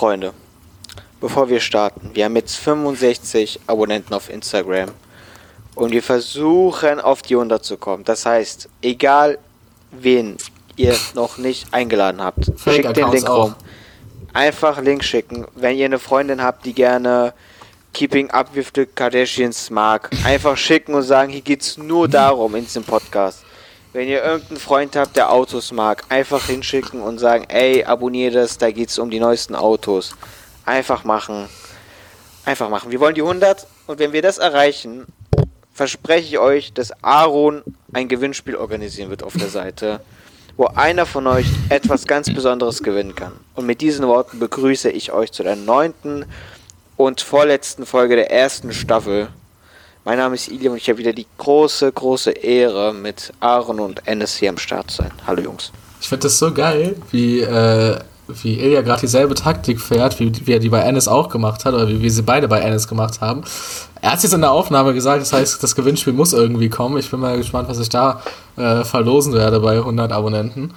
Freunde, bevor wir starten, wir haben jetzt 65 Abonnenten auf Instagram und wir versuchen auf die 100 zu kommen. Das heißt, egal wen ihr noch nicht eingeladen habt, schickt den Link rum. Einfach Link schicken. Wenn ihr eine Freundin habt, die gerne Keeping Up with the Kardashians mag, einfach schicken und sagen, hier geht's nur darum in diesem Podcast. Wenn ihr irgendeinen Freund habt, der Autos mag, einfach hinschicken und sagen, ey, abonniere das, da geht's um die neuesten Autos. Einfach machen. Einfach machen. Wir wollen die 100 und wenn wir das erreichen, verspreche ich euch, dass Aaron ein Gewinnspiel organisieren wird auf der Seite, wo einer von euch etwas ganz Besonderes gewinnen kann. Und mit diesen Worten begrüße ich euch zu der neunten und vorletzten Folge der ersten Staffel. Mein Name ist Iliam und ich habe wieder die große, große Ehre, mit Aaron und Ennis hier am Start zu sein. Hallo Jungs. Ich finde das so geil, wie äh, wie Ilja gerade dieselbe Taktik fährt, wie, wie er die bei Ennis auch gemacht hat, oder wie wir sie beide bei Ennis gemacht haben. Er hat jetzt in der Aufnahme gesagt, das heißt, das Gewinnspiel muss irgendwie kommen. Ich bin mal gespannt, was ich da äh, verlosen werde bei 100 Abonnenten.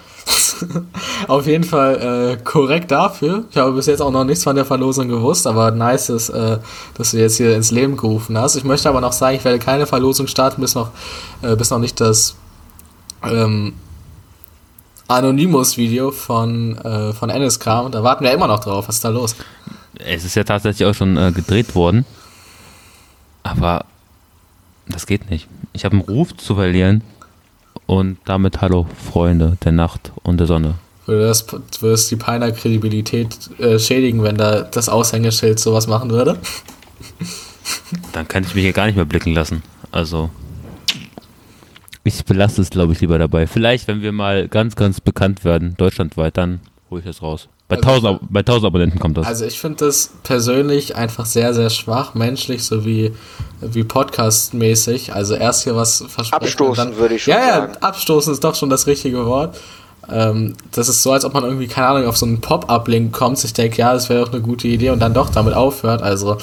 Auf jeden Fall äh, korrekt dafür. Ich habe bis jetzt auch noch nichts von der Verlosung gewusst, aber nice ist, äh, dass du jetzt hier ins Leben gerufen hast. Ich möchte aber noch sagen, ich werde keine Verlosung starten, bis noch, äh, bis noch nicht das ähm, Anonymous-Video von, äh, von Ennis kam. Da warten wir immer noch drauf. Was ist da los? Es ist ja tatsächlich auch schon äh, gedreht worden. Aber das geht nicht. Ich habe einen Ruf zu verlieren. Und damit hallo Freunde der Nacht und der Sonne. Würde das, würde die Peiner Kredibilität äh, schädigen, wenn da das Aushängeschild sowas machen würde? Dann kann ich mich hier gar nicht mehr blicken lassen. Also. Ich belasse es, glaube ich, lieber dabei. Vielleicht, wenn wir mal ganz, ganz bekannt werden, deutschlandweit, dann hole ich das raus. Bei, also, 1000, bei 1000 Abonnenten kommt das. Also ich finde das persönlich einfach sehr, sehr schwach, menschlich sowie wie Podcast-mäßig. Also erst hier was versprechen. Abstoßen dann, würde ich schon ja, sagen. Ja, abstoßen ist doch schon das richtige Wort. Ähm, das ist so, als ob man irgendwie, keine Ahnung, auf so einen Pop-Up-Link kommt, sich denkt, ja, das wäre doch eine gute Idee und dann doch damit aufhört. Also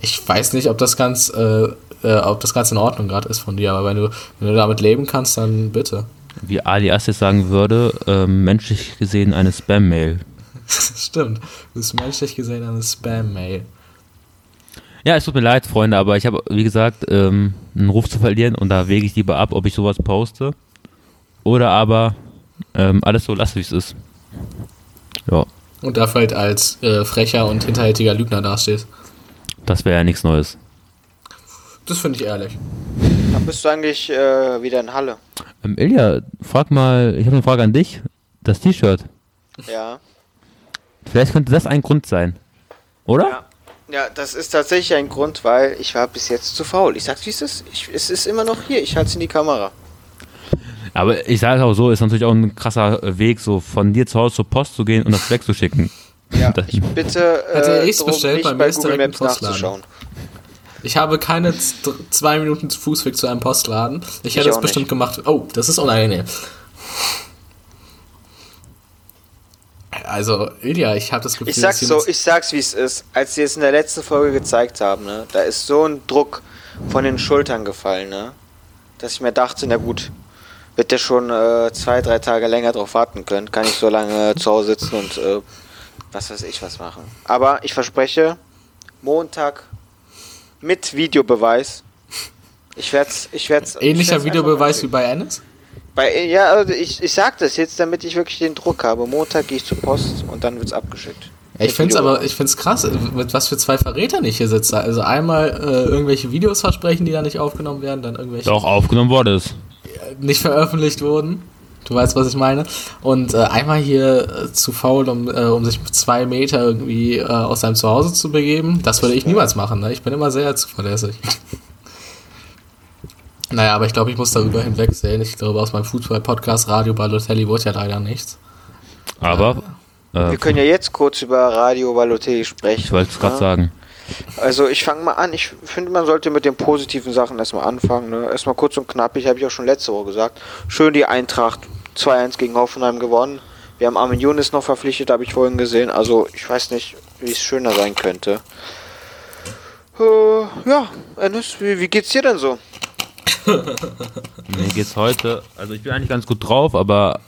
ich weiß nicht, ob das ganz äh, äh, ob das Ganze in Ordnung gerade ist von dir, aber wenn du, wenn du damit leben kannst, dann bitte. Wie Ali Assis sagen würde, äh, menschlich gesehen eine Spam-Mail. Stimmt, du bist menschlich gesehen eine Spam-Mail. Ja, es tut mir leid, Freunde, aber ich habe, wie gesagt, ähm, einen Ruf zu verlieren und da wege ich lieber ab, ob ich sowas poste oder aber ähm, alles so lasse, wie es ist. Ja. Und dafür halt als äh, frecher und hinterhältiger Lügner dastehst. Das wäre ja nichts Neues. Das finde ich ehrlich. Dann bist du eigentlich äh, wieder in Halle. Ähm, Ilja, frag mal, ich habe eine Frage an dich. Das T-Shirt. Ja. Vielleicht könnte das ein Grund sein. Oder? Ja. Ja, das ist tatsächlich ein Grund, weil ich war bis jetzt zu faul. Ich sag's, wie es ist. Ich, es ist immer noch hier. Ich halte es in die Kamera. Aber ich sage auch so, ist natürlich auch ein krasser Weg, so von dir zu Hause zur Post zu gehen und das wegzuschicken. Ja, ich bitte äh, Hätte ich's bestellt, bei, bei Google Maps nachzuschauen. Ich habe keine zwei Minuten Fußweg zu einem Postladen. Ich, ich hätte es bestimmt gemacht. Oh, das ist unangenehm. Also, Ilja, ich habe das Gefühl, ich sag's so, ich sag's wie es ist. Als sie es in der letzten Folge gezeigt haben, ne, da ist so ein Druck von den Schultern gefallen, ne, dass ich mir dachte, na gut, wird der schon äh, zwei, drei Tage länger drauf warten können, kann ich so lange zu Hause sitzen und äh, was weiß ich was machen. Aber ich verspreche, Montag mit Videobeweis. Ich werde es. Ich werd's, Ähnlicher ich Videobeweis wie bei Ennis? Bei, ja, also ich, ich sag das jetzt, damit ich wirklich den Druck habe. Montag gehe ich zur Post und dann wird es abgeschickt. ich finde es aber, ich finde krass, mit was für zwei Verrätern ich hier sitze. Also einmal äh, irgendwelche Videos versprechen, die da nicht aufgenommen werden, dann irgendwelche. Doch, aufgenommen wurde es. Nicht veröffentlicht wurden. Du weißt, was ich meine. Und äh, einmal hier äh, zu faul, um, äh, um sich zwei Meter irgendwie äh, aus seinem Zuhause zu begeben. Das würde ich niemals machen. Ne? Ich bin immer sehr zuverlässig. naja, aber ich glaube, ich muss darüber hinwegsehen. Ich glaube, aus meinem Fußball-Podcast Radio Balotelli wurde ja leider nichts. Aber. Äh, wir können ja jetzt kurz über Radio Balotelli sprechen. Ich wollte es gerade ja? sagen. Also ich fange mal an. Ich finde, man sollte mit den positiven Sachen erstmal anfangen. Ne? Erstmal kurz und knapp. Ich habe ich auch schon letzte Woche gesagt. Schön die Eintracht 2-1 gegen Hoffenheim gewonnen. Wir haben Armin Younes noch verpflichtet, habe ich vorhin gesehen. Also ich weiß nicht, wie es schöner sein könnte. Äh, ja, Ennis, wie, wie geht's dir denn so? Mir geht's heute, also ich bin eigentlich ganz gut drauf, aber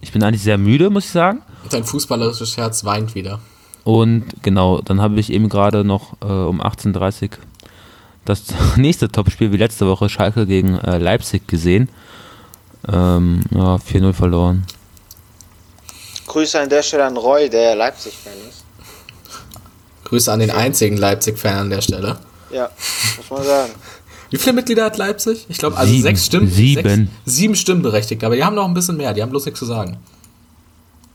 ich bin eigentlich sehr müde, muss ich sagen. Dein fußballerisches Herz weint wieder. Und genau, dann habe ich eben gerade noch äh, um 18.30 Uhr das nächste Topspiel wie letzte Woche Schalke gegen äh, Leipzig gesehen. Ähm, ja, 4-0 verloren. Grüße an der Stelle an Roy, der Leipzig-Fan ist. Grüße an den einzigen Leipzig-Fan an der Stelle. Ja, muss man sagen. Wie viele Mitglieder hat Leipzig? Ich glaube, also Sieben. sechs Stimmen. Sieben. Sechs, sieben Stimmberechtigte, aber die haben noch ein bisschen mehr, die haben bloß nichts zu sagen.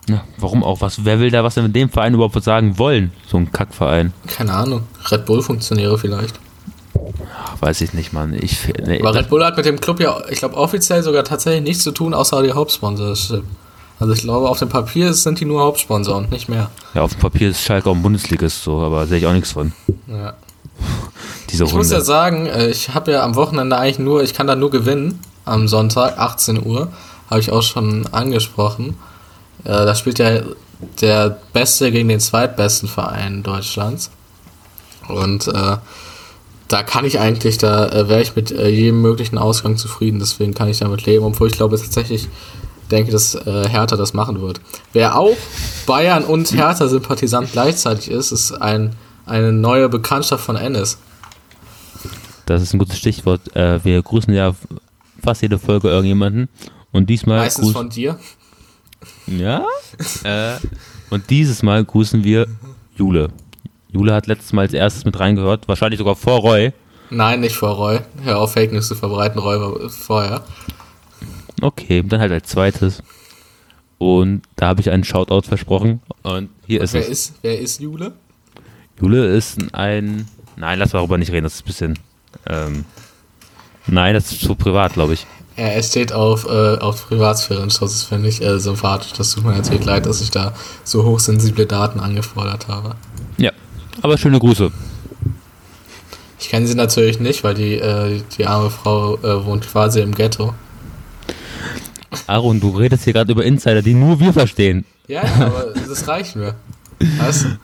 Ja, warum auch? Was, wer will da was mit dem Verein überhaupt sagen wollen? So ein Kackverein. Keine Ahnung. Red Bull-Funktionäre vielleicht. Ach, weiß ich nicht, Mann. Ich, nee, Aber Red Bull hat mit dem Club ja, ich glaube, offiziell sogar tatsächlich nichts zu tun, außer die Hauptsponsorship. Also ich glaube, auf dem Papier sind die nur Hauptsponsor und nicht mehr. ja, auf dem Papier ist Schalke auch ein Bundesligist so, aber sehe ich auch nichts von. Ja. Diese Ich muss ja Runde. sagen, äh, ich habe ja am Wochenende eigentlich nur, ich kann da nur gewinnen. Am Sonntag, 18 Uhr, habe ich auch schon angesprochen. Äh, Da spielt ja der Beste gegen den zweitbesten Verein Deutschlands. Und äh, da kann ich eigentlich, da äh, wäre ich mit äh, jedem möglichen Ausgang zufrieden, deswegen kann ich damit leben, obwohl ich glaube tatsächlich denke, dass äh, Hertha das machen wird. Wer auch Bayern und Hertha-Sympathisant gleichzeitig ist, ist ein, eine neue Bekanntschaft von Ennis. Das ist ein gutes Stichwort. Wir grüßen ja fast jede Folge irgendjemanden. Und diesmal Meistens grüß- von dir. Ja? äh, und dieses Mal grüßen wir Jule. Jule hat letztes Mal als erstes mit reingehört, wahrscheinlich sogar vor Roy. Nein, nicht vor Roy. Hör auf, Fake News zu verbreiten. Roy war vorher. Okay, dann halt als zweites. Und da habe ich einen Shoutout versprochen. Und hier ist wer, es. ist, wer ist Jule? Jule ist ein. Nein, lass darüber nicht reden, das ist ein bisschen. Ähm, nein, das ist zu privat, glaube ich. Ja, er steht auf, äh, auf Privatsphärenschutz. Das finde ich äh, sympathisch. Das tut mir natürlich leid, dass ich da so hochsensible Daten angefordert habe. Ja. Aber schöne Grüße. Ich kenne sie natürlich nicht, weil die, äh, die arme Frau äh, wohnt quasi im Ghetto. Aaron, du redest hier gerade über Insider, die nur wir verstehen. Ja, ja, aber das reicht mir. Weißt du?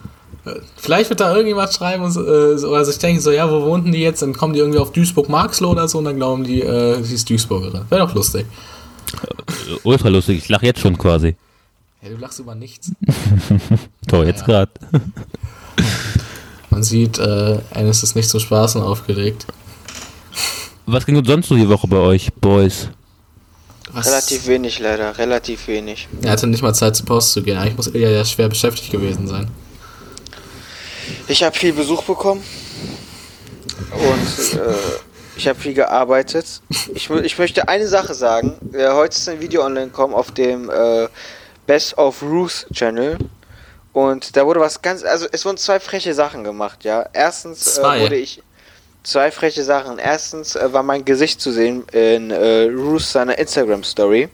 Vielleicht wird da irgendjemand schreiben und, so, äh, so- oder sich denken so, ja, wo wohnten die jetzt? Dann kommen die irgendwie auf Duisburg-Marxloh oder so und dann glauben die, äh, sie ist Duisburgerin. Wäre doch lustig. Äh, Ultra lustig, ich lache jetzt schon quasi. Ja, du lachst über nichts. Toll, jetzt gerade. Man sieht, äh, Eines ist nicht zum Spaßen aufgeregt. Was ging uns sonst so die Woche bei euch, Boys? Was? Relativ wenig leider, relativ wenig. Er hatte nicht mal Zeit zur Post zu gehen. Eigentlich muss er ja schwer beschäftigt gewesen sein. Ich habe viel Besuch bekommen und äh, ich habe viel gearbeitet. Ich, ich möchte eine Sache sagen. Äh, heute ist ein Video online gekommen auf dem äh, Best of Ruth Channel. Und da wurde was ganz, also es wurden zwei freche Sachen gemacht, ja. Erstens äh, wurde ich zwei freche Sachen. Erstens äh, war mein Gesicht zu sehen in äh, Ruth seiner Instagram Story.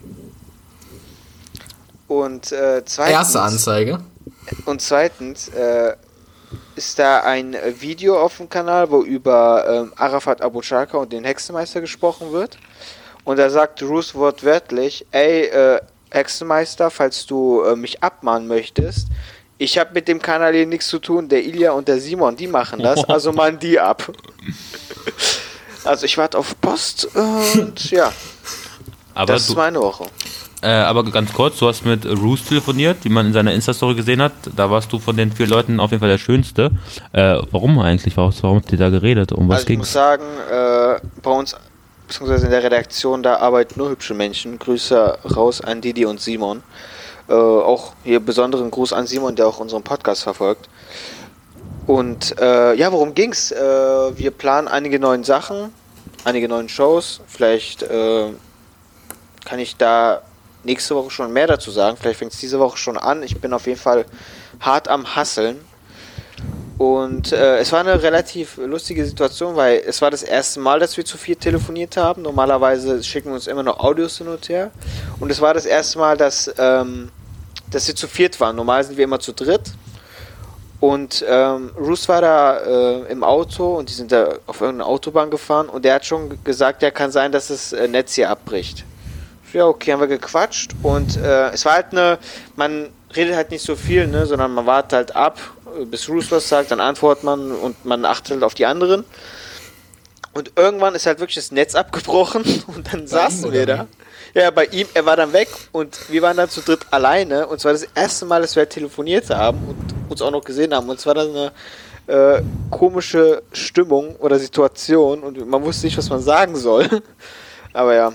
Und äh, zweitens Erste Anzeige. und zweitens äh, ist da ein Video auf dem Kanal, wo über ähm, Arafat Abu Chaka und den Hexenmeister gesprochen wird. Und da sagt Ruth wortwörtlich, ey, äh, Hexenmeister, falls du äh, mich abmahnen möchtest, ich habe mit dem Kanal hier nichts zu tun, der Ilja und der Simon, die machen das, also mahn die ab. Also ich warte auf Post und ja, Aber, das du, ist meine Woche. Äh, aber ganz kurz, du hast mit Roos telefoniert, wie man in seiner Insta-Story gesehen hat. Da warst du von den vier Leuten auf jeden Fall der Schönste. Äh, warum eigentlich? Warum, warum habt ihr da geredet? Um was also ich muss ging's? sagen, äh, bei uns, beziehungsweise in der Redaktion, da arbeiten nur hübsche Menschen. Grüße raus an Didi und Simon. Äh, auch hier besonderen Gruß an Simon, der auch unseren Podcast verfolgt. Und äh, ja, worum ging's? Äh, wir planen einige neuen Sachen, einige neuen Shows. Vielleicht kann ich da nächste Woche schon mehr dazu sagen. Vielleicht fängt es diese Woche schon an. Ich bin auf jeden Fall hart am Hasseln. Und äh, es war eine relativ lustige Situation, weil es war das erste Mal, dass wir zu viel telefoniert haben. Normalerweise schicken wir uns immer noch Audios hin und her. Und es war das erste Mal, dass, ähm, dass wir zu viert waren. Normal sind wir immer zu dritt. Und ähm, Bruce war da äh, im Auto und die sind da auf irgendeine Autobahn gefahren und der hat schon gesagt, ja, kann sein, dass das äh, Netz hier abbricht. Ja, okay, haben wir gequatscht und äh, es war halt eine, man redet halt nicht so viel, ne, sondern man wartet halt ab, bis Bruce was sagt, dann antwortet man und man achtet halt auf die anderen. Und irgendwann ist halt wirklich das Netz abgebrochen und dann saßen ihm wir da. Ja, bei ihm, er war dann weg und wir waren dann zu dritt alleine und zwar das erste Mal, dass wir halt telefoniert haben und uns auch noch gesehen haben. Und zwar da eine äh, komische Stimmung oder Situation und man wusste nicht, was man sagen soll. Aber ja.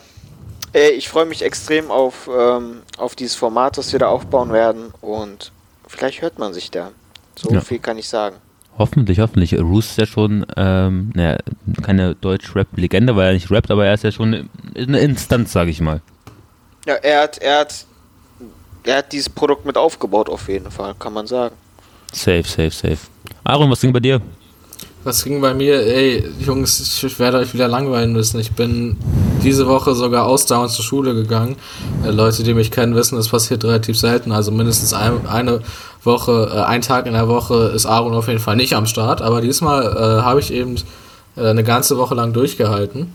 Ey, ich freue mich extrem auf, ähm, auf dieses Format, das wir da aufbauen werden. Und vielleicht hört man sich da. So Ja. viel kann ich sagen. Hoffentlich, hoffentlich. Roos ist ja schon, ähm, naja, keine Deutsch-Rap-Legende, weil er nicht rappt, aber er ist ja schon eine Instanz, sage ich mal. Ja, er hat, er hat, er hat dieses Produkt mit aufgebaut, auf jeden Fall, kann man sagen. Safe, safe, safe. Aaron, was ging bei dir? Was ging bei mir? Ey, Jungs, ich werde euch wieder langweilen müssen. Ich bin diese Woche sogar ausdauernd zur Schule gegangen. Äh, Leute, die mich kennen, wissen, das passiert relativ selten. Also mindestens ein, eine Woche, äh, ein Tag in der Woche ist Aaron auf jeden Fall nicht am Start. Aber diesmal äh, habe ich eben äh, eine ganze Woche lang durchgehalten.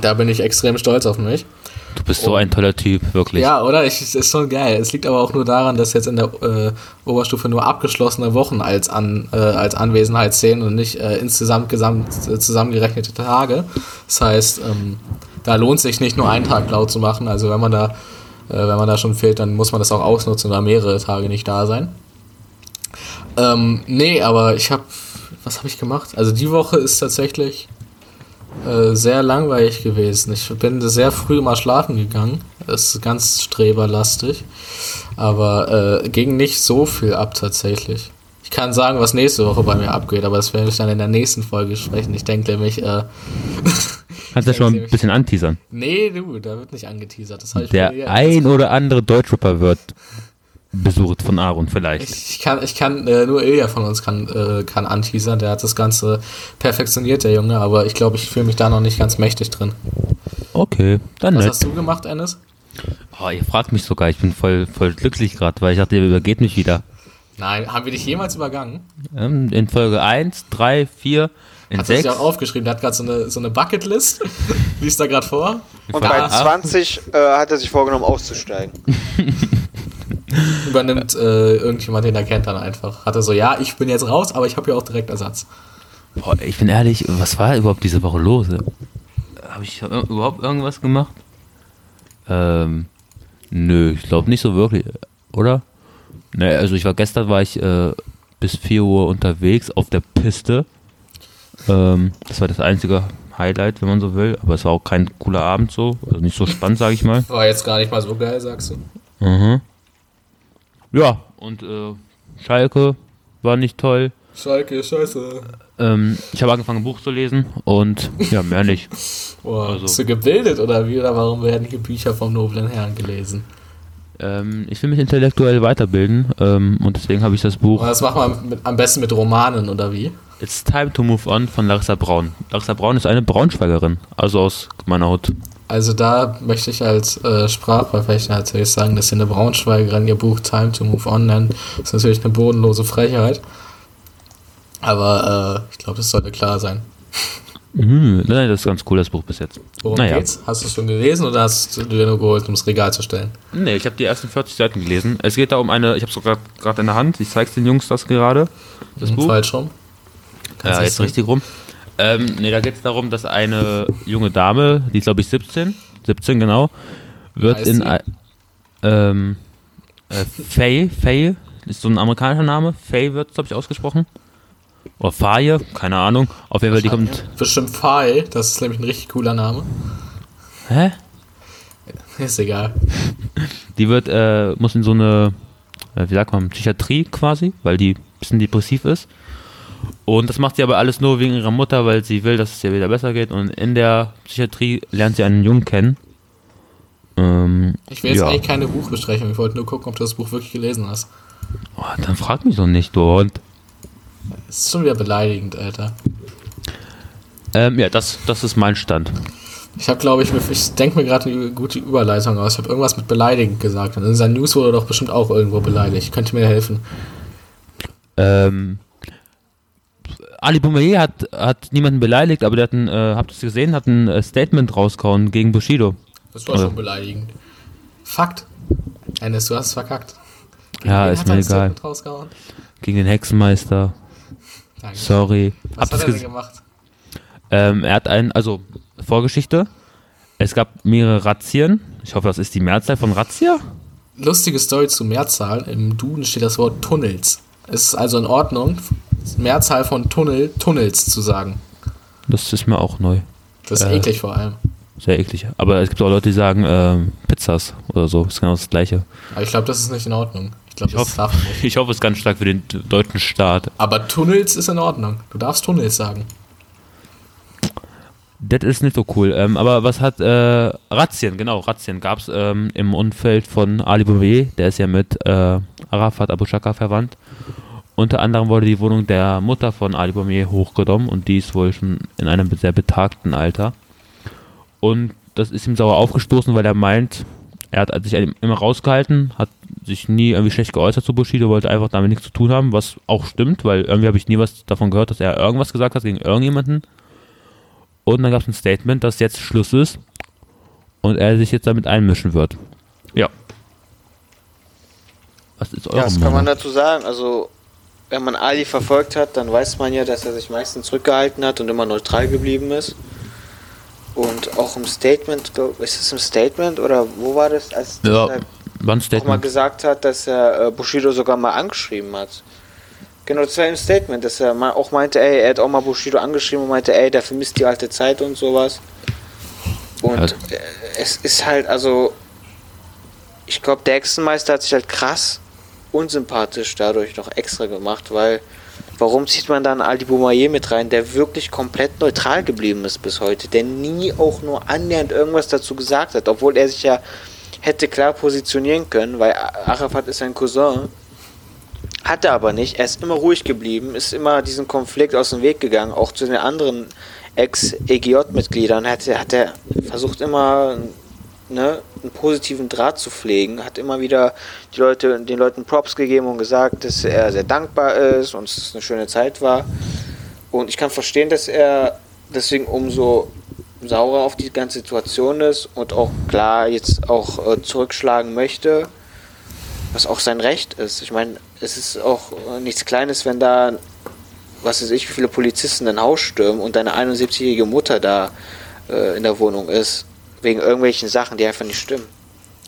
Da bin ich extrem stolz auf mich. Du bist so ein toller Typ, wirklich. Ja, oder? Ich, es ist schon geil. Es liegt aber auch nur daran, dass jetzt in der äh, Oberstufe nur abgeschlossene Wochen als, an, äh, als Anwesenheit zählen und nicht äh, insgesamt gesamt, äh, zusammengerechnete Tage. Das heißt, ähm, da lohnt sich nicht nur einen Tag laut zu machen. Also wenn man da, äh, wenn man da schon fehlt, dann muss man das auch ausnutzen oder mehrere Tage nicht da sein. Ähm, nee, aber ich habe, was habe ich gemacht? Also die Woche ist tatsächlich äh, sehr langweilig gewesen. Ich bin sehr früh mal schlafen gegangen. Das ist ganz streberlastig. Aber äh, ging nicht so viel ab tatsächlich. Ich kann sagen, was nächste Woche bei mir abgeht, aber das werde ich dann in der nächsten Folge sprechen. Ich denke nämlich, äh, Kannst du ja schon ein bisschen anteasern. nee, du, da wird nicht angeteasert. Der ein oder andere Deutschrapper wird besucht von Aaron vielleicht. Ich kann, ich kann, äh, nur Ilja von uns kann, äh, kann anteasern. Der hat das Ganze perfektioniert, der Junge, aber ich glaube, ich fühle mich da noch nicht ganz mächtig drin. Okay, dann Was nett. hast du gemacht, Ennis? Oh, ihr fragt mich sogar, ich bin voll, voll glücklich gerade, weil ich dachte, ihr übergeht mich wieder. Nein, haben wir dich jemals übergangen? Ähm, In Folge 1, 3, 4, in Hat er 6. sich auch aufgeschrieben, der hat gerade so eine, so eine Bucketlist. Liest da gerade vor. Und bei acht. 20 äh, hat er sich vorgenommen, auszusteigen. Übernimmt äh, irgendjemand, den er kennt, dann einfach. Hat er so, ja, ich bin jetzt raus, aber ich habe ja auch direkt Ersatz. Boah, ich bin ehrlich, was war überhaupt diese Woche los? Habe ich überhaupt irgendwas gemacht? Ähm, nö, ich glaube nicht so wirklich, oder? Ne, also ich war gestern war ich äh, bis 4 Uhr unterwegs auf der Piste. Ähm, das war das einzige Highlight, wenn man so will, aber es war auch kein cooler Abend so, also nicht so spannend, sage ich mal. War jetzt gar nicht mal so geil, sagst du. Mhm. Ja, und äh, Schalke war nicht toll. Schalke, scheiße. Ähm, ich habe angefangen, ein Buch zu lesen und ja, mehr nicht. Boah, Also- bist du gebildet oder wie? Oder warum werden hier Bücher vom noblen Herrn gelesen? Ähm, ich will mich intellektuell weiterbilden ähm, und deswegen habe ich das Buch Und das macht man mit, am besten mit Romanen oder wie? It's Time to Move On von Larissa Braun. Larissa Braun ist eine Braunschweigerin, also aus meiner Hut. Also da möchte ich als äh, Sprachverfechter natürlich sagen, dass sie eine Braunschweigerin ihr Buch Time to Move On nennt. Das ist natürlich eine bodenlose Frechheit. Aber äh, ich glaube, das sollte klar sein. Mhm, nein, das ist ganz cool, das Buch bis jetzt. Worum Naja. geht's? Hast du es schon gelesen oder hast du dir nur geholt, um das Regal zu stellen? Nee, ich habe die ersten 40 Seiten gelesen. Es geht da um eine, ich habe es gerade in der Hand, ich zeig's den Jungs das gerade. Das Hm, Buch. Falsch rum? Kannst Ja, jetzt sehen? richtig rum. Ähm, nee, da geht es darum, dass eine junge Dame, die ist glaube ich 17, 17 genau, wird in ähm, äh, Faye, Faye, ist so ein amerikanischer Name, Faye wird glaube ich ausgesprochen. Oder Faye, keine Ahnung. Auf jeden Fall, die kommt. Bestimmt Pfeil, das ist nämlich ein richtig cooler Name. Hä? Ist egal. Die wird, äh, muss in so eine, äh, wie sagt man, Psychiatrie quasi, weil die ein bisschen depressiv ist. Und das macht sie aber alles nur wegen ihrer Mutter, weil sie will, dass es ihr wieder besser geht. Und in der Psychiatrie lernt sie einen Jungen kennen. Ähm, Ich will jetzt ja. eigentlich keine Buchbesprechung, ich wollte nur gucken, ob du das Buch wirklich gelesen hast. Oh, dann frag mich doch nicht, du Hund. Das ist schon wieder beleidigend, Alter. Ähm, ja, das, das ist mein Stand. Ich habe, glaube ich, ich denke mir gerade eine gute Überleitung aus. Ich habe irgendwas mit beleidigend gesagt. Und in seinen News wurde er doch bestimmt auch irgendwo beleidigt. Könnt ihr mir helfen? Ähm, Ali Boumaier hat, hat niemanden beleidigt, aber der hat ein, äh, habt ihr es gesehen, hat ein äh, Statement rausgehauen gegen Bushido. Das war Ja. schon beleidigend. Fakt. Ennis, du hast es verkackt. Ja, Wen ist mir ein egal. Statement rausgehauen? Gegen den Hexenmeister. Danke. Sorry. Was ihr's hat er denn gemacht? Ähm, er hat einen, also Vorgeschichte. Es gab mehrere Razzien. Ich hoffe, das ist die Mehrzahl von Razzia. Lustige Story zu Mehrzahl. Im Duden steht das Wort Tunnels. Es ist also in Ordnung, Mehrzahl von Tunnel, Tunnels zu sagen. Das ist mir auch neu. Das ist Äh. eklig vor allem. Sehr eklig. Aber es gibt auch Leute, die sagen ähm, Pizzas oder so. Das ist genau das Gleiche. Aber ich glaube, das ist nicht in Ordnung. Ich glaube, das hoffe, darf man nicht. ich hoffe, es ist ganz stark für den deutschen Staat. Aber Tunnels ist in Ordnung. Du darfst Tunnels sagen. Das ist nicht so cool. Ähm, aber was hat äh, Razzien, genau, Razzien gab es ähm, im Umfeld von Ali Boumedier, der ist ja mit äh, Arafat Abu Shaka verwandt. Unter anderem wurde die Wohnung der Mutter von Ali Boumedier hochgenommen und die ist wohl schon in einem sehr betagten Alter. Und das ist ihm sauer aufgestoßen, weil er meint, er hat sich immer rausgehalten, hat sich nie irgendwie schlecht geäußert zu Bushido, wollte einfach damit nichts zu tun haben, was auch stimmt, weil irgendwie habe ich nie was davon gehört, dass er irgendwas gesagt hat gegen irgendjemanden. Und dann gab es ein Statement, dass jetzt Schluss ist und er sich jetzt damit einmischen wird. Ja. Was ist eure Ja, was kann man dazu sagen? Also, wenn man Ali verfolgt hat, dann weiß man ja, dass er sich meistens zurückgehalten hat und immer neutral geblieben ist. Und auch im Statement, ist es im Statement oder wo war das, als Ja, er mal gesagt hat, dass er äh, Bushido sogar mal angeschrieben hat. Genau, das war im Statement, dass er auch meinte, ey, er hat auch mal Bushido angeschrieben und meinte, ey, der vermisst die alte Zeit und sowas. Und Ja. äh, es ist halt, also, ich glaube, der Hexenmeister hat sich halt krass unsympathisch dadurch noch extra gemacht, weil warum zieht man dann Ali Boumaier mit rein, der wirklich komplett neutral geblieben ist bis heute, der nie auch nur annähernd irgendwas dazu gesagt hat, obwohl er sich ja hätte klar positionieren können, weil Arafat ist sein Cousin. Hat er aber nicht. Er ist immer ruhig geblieben, ist immer diesen Konflikt aus dem Weg gegangen, auch zu den anderen Ex-EGJ-Mitgliedern hat, hat er versucht immer ne, einen positiven Draht zu pflegen, hat immer wieder die Leute, den Leuten Props gegeben und gesagt, dass er sehr dankbar ist und es eine schöne Zeit war. Und ich kann verstehen, dass er deswegen umso saurer auf die ganze Situation ist und auch klar jetzt auch äh, zurückschlagen möchte, was auch sein Recht ist. Ich meine, es ist auch äh, nichts Kleines, wenn da, was weiß ich, wie viele Polizisten dein Haus stürmen und deine 71-jährige Mutter da äh, in der Wohnung ist, wegen irgendwelchen Sachen, die einfach nicht stimmen.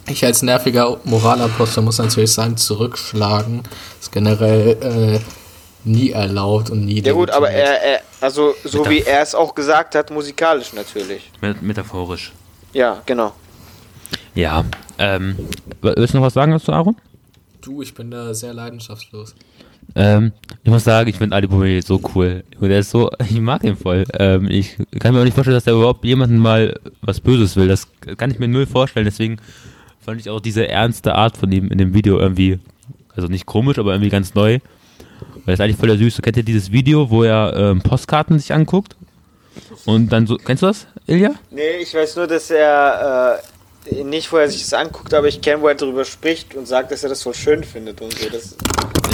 Ich als nerviger Moralapostel muss natürlich sagen, zurückschlagen ist generell äh, nie erlaubt und nie Ja gut, aber er, er also so wie er es auch gesagt hat, musikalisch natürlich. Met- Metaphorisch. Ja, genau. Ja. Ähm, willst du noch was sagen dazu, Aaron? Du, ich bin da sehr leidenschaftslos. Ähm, ich muss sagen, ich finde Ali Boumedier so cool. Und der ist so, ich mag ihn voll. Ähm, ich kann mir auch nicht vorstellen, dass der überhaupt jemanden mal was Böses will. Das kann ich mir null vorstellen. Deswegen fand ich auch diese ernste Art von ihm in dem Video irgendwie, also nicht komisch, aber irgendwie ganz neu. Weil das ist eigentlich voll der Süße. Kennt ihr dieses Video, wo er ähm, Postkarten sich anguckt? Und dann so, kennst du das, Ilja? Nee, ich weiß nur, dass er nicht vorher sich das anguckt, aber ich kenne, wo er darüber spricht und sagt, dass er das voll schön findet und so. Das,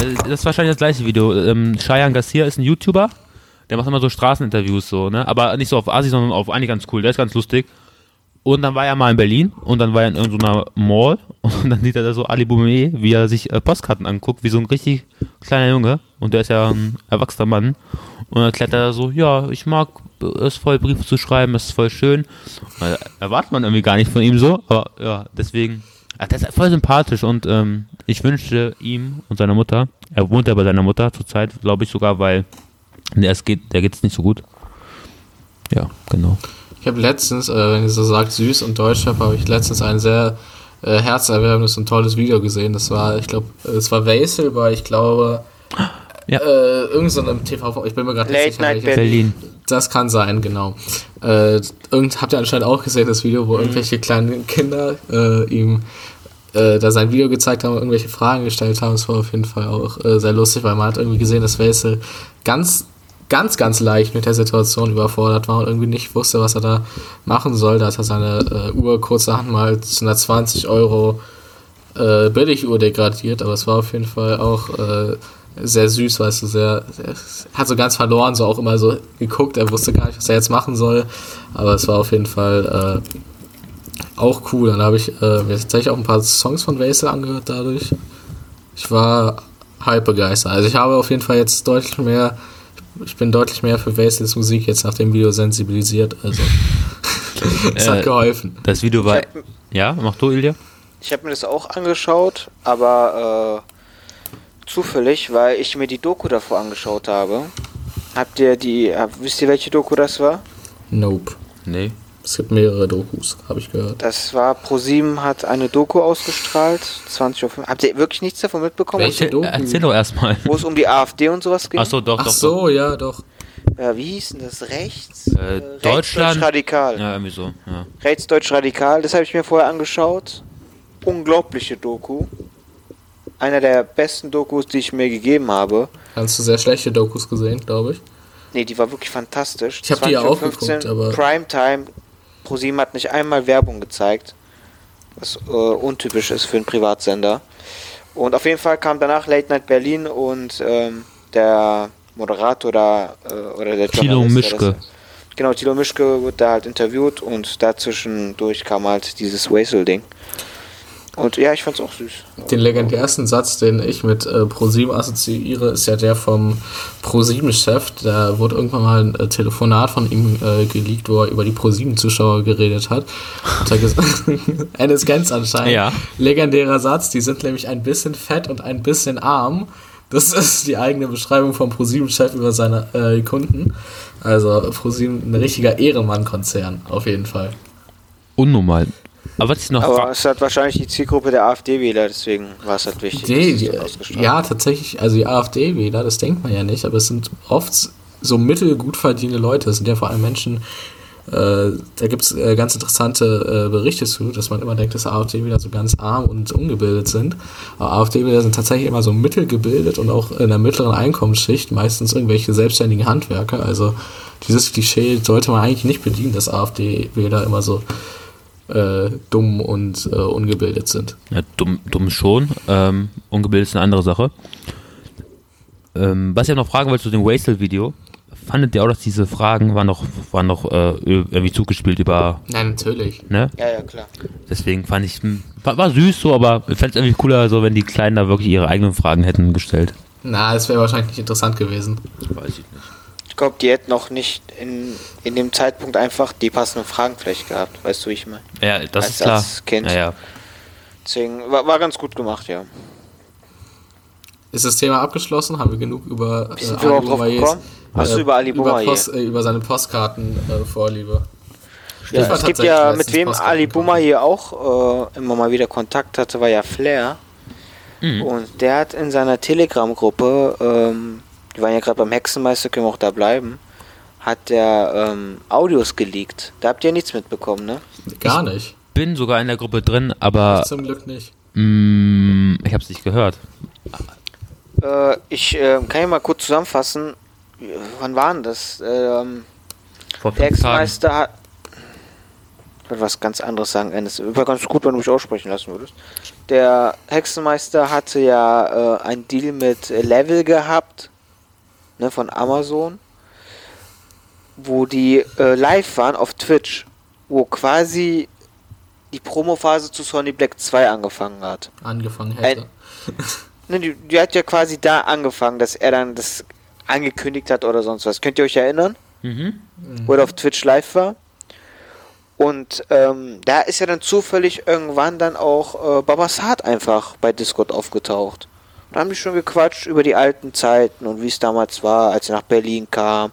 Äh, Das ist wahrscheinlich das gleiche Video. Ähm, Cheyenne Garcia ist ein YouTuber. Der macht immer so Straßeninterviews so, ne? Aber nicht so auf Asi, sondern auf eigentlich ganz cool. Der ist ganz lustig. Und dann war er mal in Berlin und dann war er in irgendeiner Mall und dann sieht er da so Ali Boumedier, wie er sich äh, Postkarten anguckt, wie so ein richtig kleiner Junge. Und der ist ja ein erwachsener Mann. Und dann erklärt er so, ja, ich mag es voll, Briefe zu schreiben, es ist voll schön. Weil erwartet man irgendwie gar nicht von ihm so, aber ja, deswegen. Ach, der ist voll sympathisch und ähm, ich wünschte ihm und seiner Mutter, er wohnt ja bei seiner Mutter zurzeit, glaube ich sogar, weil der es geht, geht's nicht so gut. Ja, genau. Ich habe letztens, äh, wenn ihr so sagt, süß und Deutschrap, habe ich letztens ein sehr äh, herzerwärmendes und tolles Video gesehen. Das war, ich glaube, es war Wesel bei, ich glaube, Ja. äh, irgend so einem TV, ich bin mir gerade nicht Late sicher. Night. Berlin. Das kann sein, genau. Äh, irgend, habt ihr anscheinend auch gesehen, das Video, wo irgendwelche kleinen Kinder äh, ihm äh, da sein Video gezeigt haben und irgendwelche Fragen gestellt haben. Es war auf jeden Fall auch äh, sehr lustig, weil man hat irgendwie gesehen, dass Wesel ganz, ganz, ganz leicht mit der Situation überfordert war und irgendwie nicht wusste, was er da machen soll. Da hat er seine äh, Uhr kurzerhand mal zu einer 20 Euro äh, Billiguhr degradiert, aber es war auf jeden Fall auch äh, sehr süß, weißt du, sehr, sehr, hat so ganz verloren, so auch immer so geguckt, er wusste gar nicht, was er jetzt machen soll, aber es war auf jeden Fall äh, auch cool. Dann habe ich äh, mir tatsächlich auch ein paar Songs von Wesel angehört dadurch. Ich war halb begeistert. Also ich habe auf jeden Fall jetzt deutlich mehr, ich bin deutlich mehr für Wesels Musik jetzt nach dem Video sensibilisiert, also es Äh, hat geholfen. Das Video war. Ich- Ja, mach du, Ilja? Ich habe mir das auch angeschaut, aber äh, zufällig, weil ich mir die Doku davor angeschaut habe. Habt ihr die, hab, wisst ihr welche Doku das war? Nope. Nee. Es gibt mehrere Dokus, habe ich gehört. Das war ProSieben hat eine Doku ausgestrahlt, 20 Uhr. Habt ihr wirklich nichts davon mitbekommen? Welche? Erzähl, Doku? erzähl doch erstmal. Wo es um die AfD und sowas ging? Achso, doch, Ach doch. so, ja, doch. Ja, wie hieß denn das? Rechts? Äh, Deutschland- Radikal. Doch. Ja, irgendwie so. Ja. Rechtsdeutsch Radikal, das habe ich mir vorher angeschaut. Unglaubliche Doku. Einer der besten Dokus, die ich mir gegeben habe. Hast du sehr schlechte Dokus gesehen, glaube ich. Nee, die war wirklich fantastisch. Ich hab die ja 20:15 auch geguckt, aber- Primetime. ProSieben hat nicht einmal Werbung gezeigt. Was äh, untypisch ist für einen Privatsender. Und auf jeden Fall kam danach Late Night Berlin und ähm, der Moderator da, äh, oder der der Mischke. das- Genau, Thilo Mischke wird da halt interviewt und dazwischendurch kam halt dieses Wesel-Ding. Und ja, ich fand's auch süß. Den legendärsten Satz, den ich mit äh, ProSieben assoziiere, ist ja der vom ProSieben-Chef. Da wurde irgendwann mal ein äh, Telefonat von ihm äh, geleakt, wo er über die ProSieben-Zuschauer geredet hat. Und er gesagt, Ennis Gens anscheinend. Ja. Legendärer Satz, die sind nämlich ein bisschen fett und ein bisschen arm. Das ist die eigene Beschreibung vom ProSieben-Chef über seine äh, Kunden. Also ProSieben, ein richtiger Ehrenmann-Konzern, auf jeden Fall. Unnormal. Aber was ich noch Aber es hat wahrscheinlich die Zielgruppe der AfD-Wähler, deswegen war es halt wichtig. Es die, ja, tatsächlich, also die AfD-Wähler, das denkt man ja nicht, aber es sind oft so mittelgut verdienende Leute. Es sind ja vor allem Menschen, äh, da gibt es äh, ganz interessante äh, Berichte zu, dass man immer denkt, dass AfD-Wähler so ganz arm und ungebildet sind. Aber AfD-Wähler sind tatsächlich immer so mittelgebildet und auch in der mittleren Einkommensschicht, meistens irgendwelche selbstständigen Handwerker. Also dieses Klischee sollte man eigentlich nicht bedienen, dass AfD-Wähler immer so äh, dumm und äh, ungebildet sind. Ja, dumm, dumm schon. Ähm, ungebildet ist eine andere Sache. Ähm, was ich noch fragen wollte zu dem Wastel-Video. Fandet ihr auch, dass diese Fragen waren noch, waren noch äh, irgendwie zugespielt über, Ja, natürlich. ne? Ja, ja, klar. Deswegen fand ich, hm, war, war süß so, aber ich fände es irgendwie cooler, so wenn die Kleinen da wirklich ihre eigenen Fragen hätten gestellt. Na, es wäre wahrscheinlich nicht interessant gewesen. Weiß ich nicht. Ich glaube, die hätten auch nicht in, in dem Zeitpunkt einfach die passenden Fragen vielleicht gehabt. Weißt du, wie ich meine? Ja, das Als- ist klar. als Kind. Ja, ja. Deswegen war, war ganz gut gemacht, ja. Ist das Thema abgeschlossen? Haben wir genug über Wie sind drauf Boumaiers? Hast du über Ali über? Post, äh, über seine Postkartenvorliebe. Ja, war es gibt ja, mit wem Postkarten Ali. Bummer hier auch äh, immer mal wieder Kontakt hatte, war ja Flair. Mhm. Und der hat in seiner Telegram-Gruppe, ähm, die waren ja gerade beim Hexenmeister, können wir auch da bleiben, hat der ähm, Audios geleakt. Da habt ihr nichts mitbekommen, ne? Gar nicht. Bin sogar in der Gruppe drin, aber Zum Glück nicht. mh, ich habe es nicht gehört. Äh, ich äh, kann ja mal kurz zusammenfassen. Wann war denn das? Ähm, Vor der. Hexenmeister hat. Ich wollte was ganz anderes sagen, Ennis. Wäre ganz gut, wenn du mich aussprechen lassen würdest. Der Hexenmeister hatte ja äh, einen Deal mit Level gehabt, ne, von Amazon, wo die äh, live waren auf Twitch, wo quasi die Promophase zu Sony Black 2 angefangen hat. Angefangen hätte. Ne, die, die hat ja quasi da angefangen, dass er dann das angekündigt hat oder sonst was. Könnt ihr euch erinnern? Mhm. Wo er auf Twitch live war? Und ähm, da ist ja dann zufällig irgendwann dann auch äh, Babasat einfach bei Discord aufgetaucht. Da haben die schon gequatscht über die alten Zeiten und wie es damals war, als er nach Berlin kam.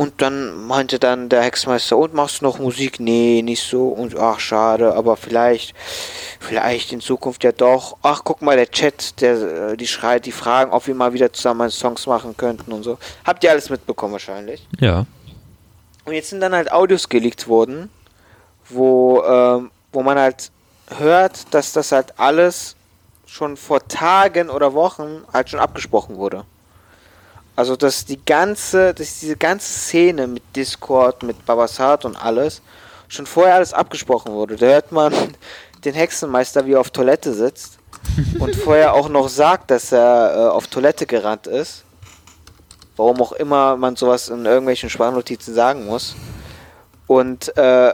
Und dann meinte dann der Hexmeister, und machst du noch Musik? Nee, nicht so. Und ach, schade, aber vielleicht, vielleicht in Zukunft ja doch. Ach, guck mal, der Chat, der, äh, die schreit, die fragen, ob wir mal wieder zusammen Songs machen könnten und so. Habt ihr alles mitbekommen wahrscheinlich? Ja. Und jetzt sind dann halt Audios geleakt worden, wo, ähm, wo man halt hört, dass das halt alles schon vor Tagen oder Wochen halt schon abgesprochen wurde. Also dass die ganze, dass diese ganze Szene mit Discord, mit Babasat und alles schon vorher alles abgesprochen wurde. Da hört man den Hexenmeister, wie er auf Toilette sitzt und vorher auch noch sagt, dass er äh, auf Toilette gerannt ist. Warum auch immer man sowas in irgendwelchen Sprachnotizen sagen muss. Und äh,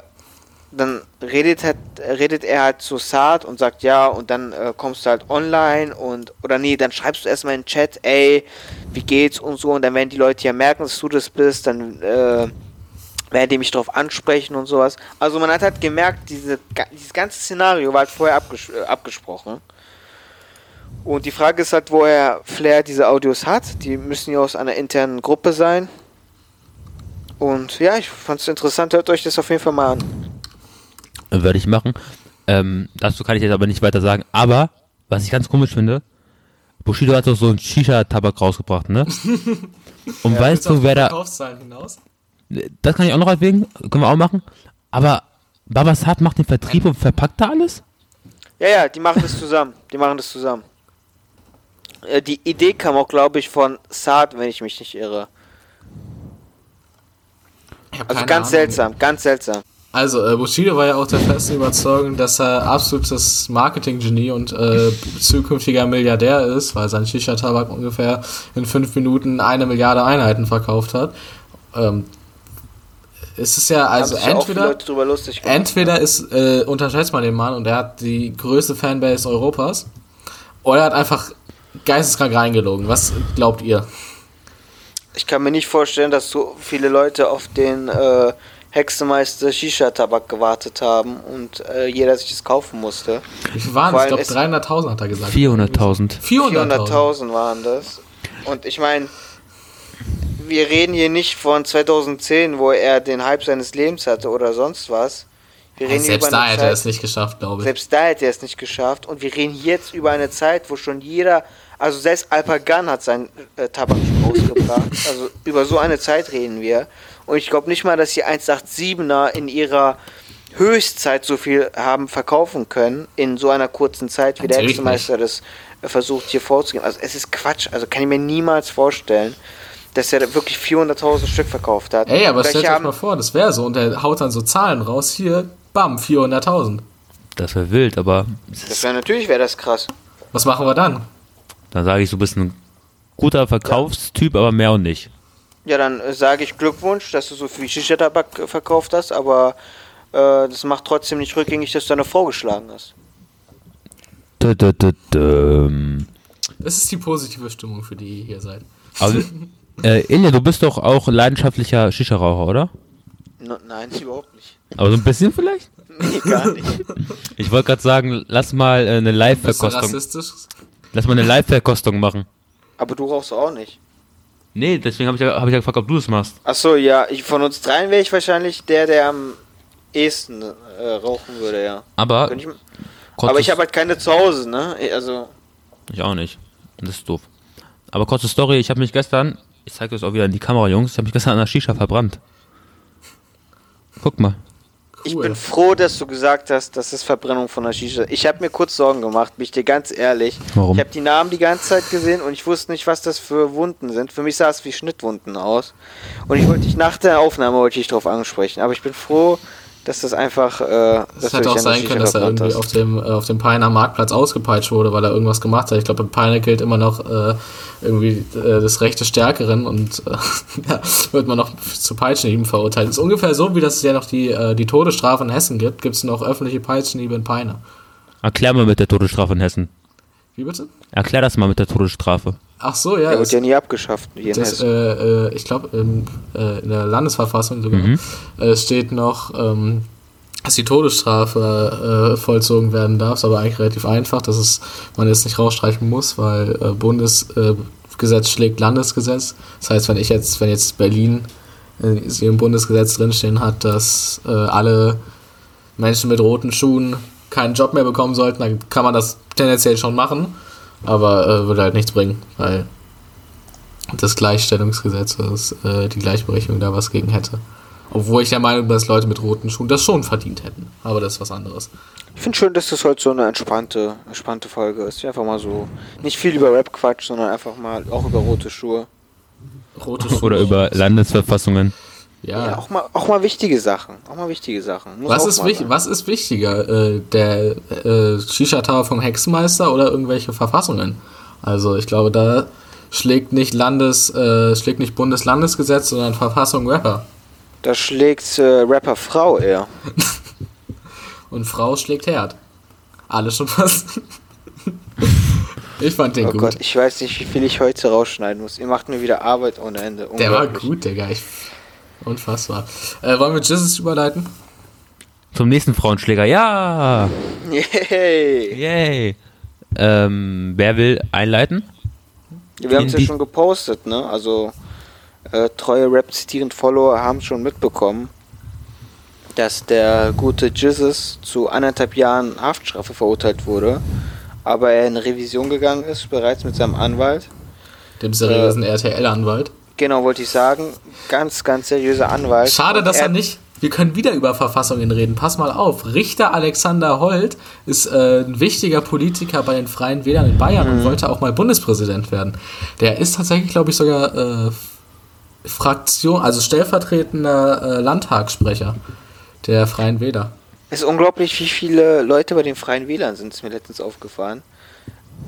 dann redet, halt, redet er halt zu Saad und sagt ja, und dann äh, kommst du halt online und, oder nee, dann schreibst du erstmal in den Chat, ey, wie geht's und so, und dann werden die Leute ja merken, dass du das bist, dann äh, werden die mich drauf ansprechen und sowas. Also man hat halt gemerkt, diese, dieses ganze Szenario war halt vorher abges äh, abgesprochen. Und die Frage ist halt, woher Flair diese Audios hat. Die müssen ja aus einer internen Gruppe sein. Und ja, ich fand es interessant. Hört euch das auf jeden Fall mal an. Werde ich machen. Ähm, dazu kann ich jetzt aber nicht weiter sagen. Aber, was ich ganz komisch finde, Bushido hat doch so einen Shisha-Tabak rausgebracht, ne? Und weißt du, wer da. Hinaus? Das kann ich auch noch erwähnen, können wir auch machen. Aber Babasat macht den Vertrieb und verpackt da alles? Ja, ja, die machen das zusammen. Die machen das zusammen. Äh, Die Idee kam auch, glaube ich, von Saad, wenn ich mich nicht irre. Ich Also ganz Ahnung. seltsam, ganz seltsam. Also, äh, Bushido war ja auch der festen Überzeugung, dass er absolutes Marketing-Genie und äh, zukünftiger Milliardär ist, weil sein Shisha-Tabak ungefähr in fünf Minuten eine Milliarde Einheiten verkauft hat. Ähm, es ist ja, also entweder, gemacht. entweder ist, äh, unterschätzt man den Mann und er hat die größte Fanbase Europas, oder er hat einfach geisteskrank reingelogen. Was glaubt ihr? Ich kann mir nicht vorstellen, dass so viele Leute auf den äh, Hexenmeister Shisha-Tabak gewartet haben und äh, jeder sich das kaufen musste. Wie viel waren es? Ich glaube, es- 300.000 hat er gesagt. 400.000. 400.000. 400.000 waren das. Und ich meine, wir reden hier nicht von 2010, wo er den Hype seines Lebens hatte oder sonst was. Wir reden hier Selbst da hätte er es nicht geschafft, glaube ich. Selbst da hätte er es nicht geschafft. Und wir reden jetzt über eine Zeit, wo schon jeder, also selbst Alpagan hat seinen äh, Tabak rausgebracht. Also über so eine Zeit reden wir. Und ich glaube nicht mal, dass die 187er in ihrer Höchstzeit so viel haben verkaufen können, in so einer kurzen Zeit, wie der Hexenmeister das äh, versucht hier vorzugehen. Also es ist Quatsch. Also kann ich mir niemals vorstellen, dass er wirklich 400.000 Stück verkauft hat. Ey, aber Welche stellt euch mal vor, das wäre so und der haut dann so Zahlen raus. Hier, bam, 400.000. Das wäre wild, aber Das wäre natürlich wäre das krass. Was machen wir dann? dann sage ich, du bist ein guter Verkaufstyp, aber mehr und nicht. Ja, dann äh, sage ich Glückwunsch, dass du so viel Shisha-Tabak äh, verkauft hast, aber äh, das macht trotzdem nicht rückgängig, dass du deine Frau geschlagen hast. Dö, dö, dö, dö. Das ist die positive Stimmung, für die ihr hier seid. Aber, äh, Ilja, du bist doch auch leidenschaftlicher Shisha-Raucher, oder? No, nein, überhaupt nicht. Aber so ein bisschen vielleicht? Nee, gar nicht. Ich wollte gerade sagen, lass mal äh, eine Live-Verkostung. rassistisch? Lass mal eine Live-Verkostung machen. Aber du rauchst auch nicht. Nee, deswegen habe ich, ja- hab ich ja gefragt, ob du das machst. Achso, ja, ich, von uns dreien wäre ich wahrscheinlich der, der am ehesten äh, rauchen würde, ja. Aber, ich, aber ich habe halt keine zu Hause, ne? Also, Ich auch nicht. Das ist doof. Aber kurze Story, ich habe mich gestern, ich zeige das auch wieder in die Kamera, Jungs, ich habe mich gestern an der Shisha verbrannt. Guck mal. Ich bin froh, dass du gesagt hast, das ist Verbrennung von der Shisha. Ich habe mir kurz Sorgen gemacht, bin ich dir ganz ehrlich. Warum? Ich habe die Namen die ganze Zeit gesehen und ich wusste nicht, was das für Wunden sind. Für mich sah es wie Schnittwunden aus. Und ich wollte dich nach der Aufnahme wollte ich darauf ansprechen. Aber ich bin froh, dass das einfach. Äh, du hätte auch sein können, dass er irgendwie auf dem, äh, auf dem Peiner Marktplatz ausgepeitscht wurde, weil er irgendwas gemacht hat. Ich glaube, Peiner gilt immer noch äh, irgendwie äh, des Recht des Stärkeren und äh, ja, wird man noch zu Peitschenhieben verurteilt. ist ungefähr so, wie dass es ja noch die, äh, die Todesstrafe in Hessen gibt, gibt es noch öffentliche Peitschenhiebe in Peiner. Erklär mal mit der Todesstrafe in Hessen. Wie bitte? Erklär das mal mit der Todesstrafe. Ach so, ja. Der wird ja nie abgeschafft, in Das, äh, äh, ich glaube, äh, in der Landesverfassung sogar äh, steht noch, ähm, dass die Todesstrafe äh, vollzogen werden darf. Ist aber eigentlich relativ einfach, dass es, man jetzt nicht rausstreichen muss, weil äh, Bundesgesetz äh, Gesetz schlägt Landesgesetz. Das heißt, wenn ich jetzt, wenn jetzt Berlin in ihrem Bundesgesetz drinstehen hat, dass äh, alle Menschen mit roten Schuhen keinen Job mehr bekommen sollten, dann kann man das tendenziell schon machen, aber äh, würde halt nichts bringen, weil des Gleichstellungsgesetzes äh, die Gleichberechtigung da was gegen hätte. Obwohl ich der Meinung bin, dass Leute mit roten Schuhen das schon verdient hätten. Aber das ist was anderes. Ich finde schön, dass das heute so eine entspannte, entspannte Folge ist. Einfach mal so. Nicht viel über Rap Quatsch, sondern einfach mal auch über rote Schuhe. Rote Schuhe. Oder über Landesverfassungen. Ja. Ja, auch mal, auch mal wichtige Sachen. Auch mal wichtige Sachen. Muss was, ist wich sein. was ist wichtiger? Äh, der äh, Shisha-Tower vom Hexenmeister oder irgendwelche Verfassungen? Also ich glaube, da schlägt nicht Landes, äh, schlägt nicht Bundeslandesgesetz, sondern Verfassung Rapper. Da schlägt äh, Rapper Frau eher. Und Frau schlägt Herd. Alles schon was. ich fand den Oh gut. Gott, ich weiß nicht, wie viel ich heute rausschneiden muss. Ihr macht mir wieder Arbeit ohne Ende. Der war gut, Digga. Ich, unfassbar. Äh, wollen wir Jesus überleiten? Zum nächsten Frauenschläger. Ja! Yay! Yay! Ähm, wer will einleiten? Wir haben es ja schon gepostet, ne? Also äh, treue Rap-zitierend Follower haben schon mitbekommen, dass der gute Jesus zu anderthalb Jahren Haftstrafe verurteilt wurde, aber er in Revision gegangen ist, bereits mit seinem Anwalt. Dem seriösen RTL-Anwalt. Genau, wollte ich sagen. Ganz, ganz seriöser Anwalt. Schade, dass er nicht. Wir können wieder über Verfassungen reden. Pass mal auf. Richter Alexander Holt ist äh, ein wichtiger Politiker bei den Freien Wählern in Bayern und wollte auch mal Bundespräsident werden. Der ist tatsächlich, glaube ich, sogar äh, Fraktion, also stellvertretender äh, Landtagssprecher der Freien Wähler. Es ist unglaublich, wie viele Leute bei den Freien Wählern sind, ist mir letztens aufgefallen.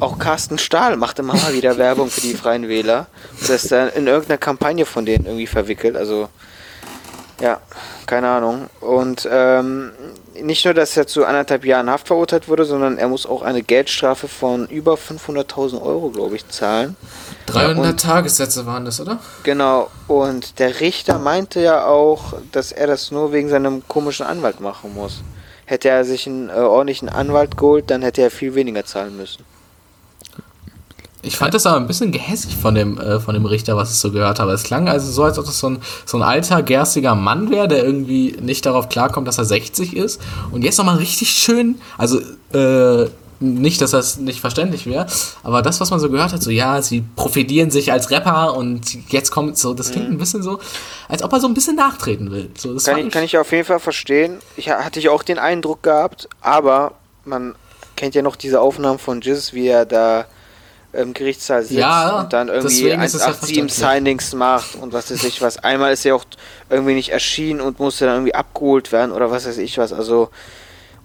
Auch Carsten Stahl macht immer mal wieder Werbung für die Freien Wähler. Und ist dann in irgendeiner Kampagne von denen irgendwie verwickelt. Also, ja, keine Ahnung. Und ähm, nicht nur, dass er zu anderthalb Jahren Haft verurteilt wurde, sondern er muss auch eine Geldstrafe von über 500.000 Euro, glaube ich, zahlen. 300 und- Tagessätze waren das, oder? Genau. Und der Richter meinte ja auch, dass er das nur wegen seinem komischen Anwalt machen muss. Hätte er sich einen äh, ordentlichen Anwalt geholt, dann hätte er viel weniger zahlen müssen. Ich fand das aber ein bisschen gehässig von dem, äh, von dem Richter, was ich so gehört habe. Es klang also so, als ob das so ein, so ein alter, gerstiger Mann wäre, der irgendwie nicht darauf klarkommt, dass er 60 ist. Und jetzt nochmal richtig schön, also äh, nicht, dass das nicht verständlich wäre, aber das, was man so gehört hat, so ja, sie profitieren sich als Rapper und jetzt kommt so, das klingt ein bisschen so, als ob er so ein bisschen nachtreten will. So, das Kann ich, kann ich auf jeden Fall verstehen. Ich ha- hatte ich auch den Eindruck gehabt, aber man kennt ja noch diese Aufnahmen von Jiz, wie er da im Gerichtssaal sitzt Ja, und dann irgendwie deswegen ist es ja 187 verständlich. Signings macht und was weiß ich was. Einmal ist er auch irgendwie nicht erschienen und musste dann irgendwie abgeholt werden oder was weiß ich was. Also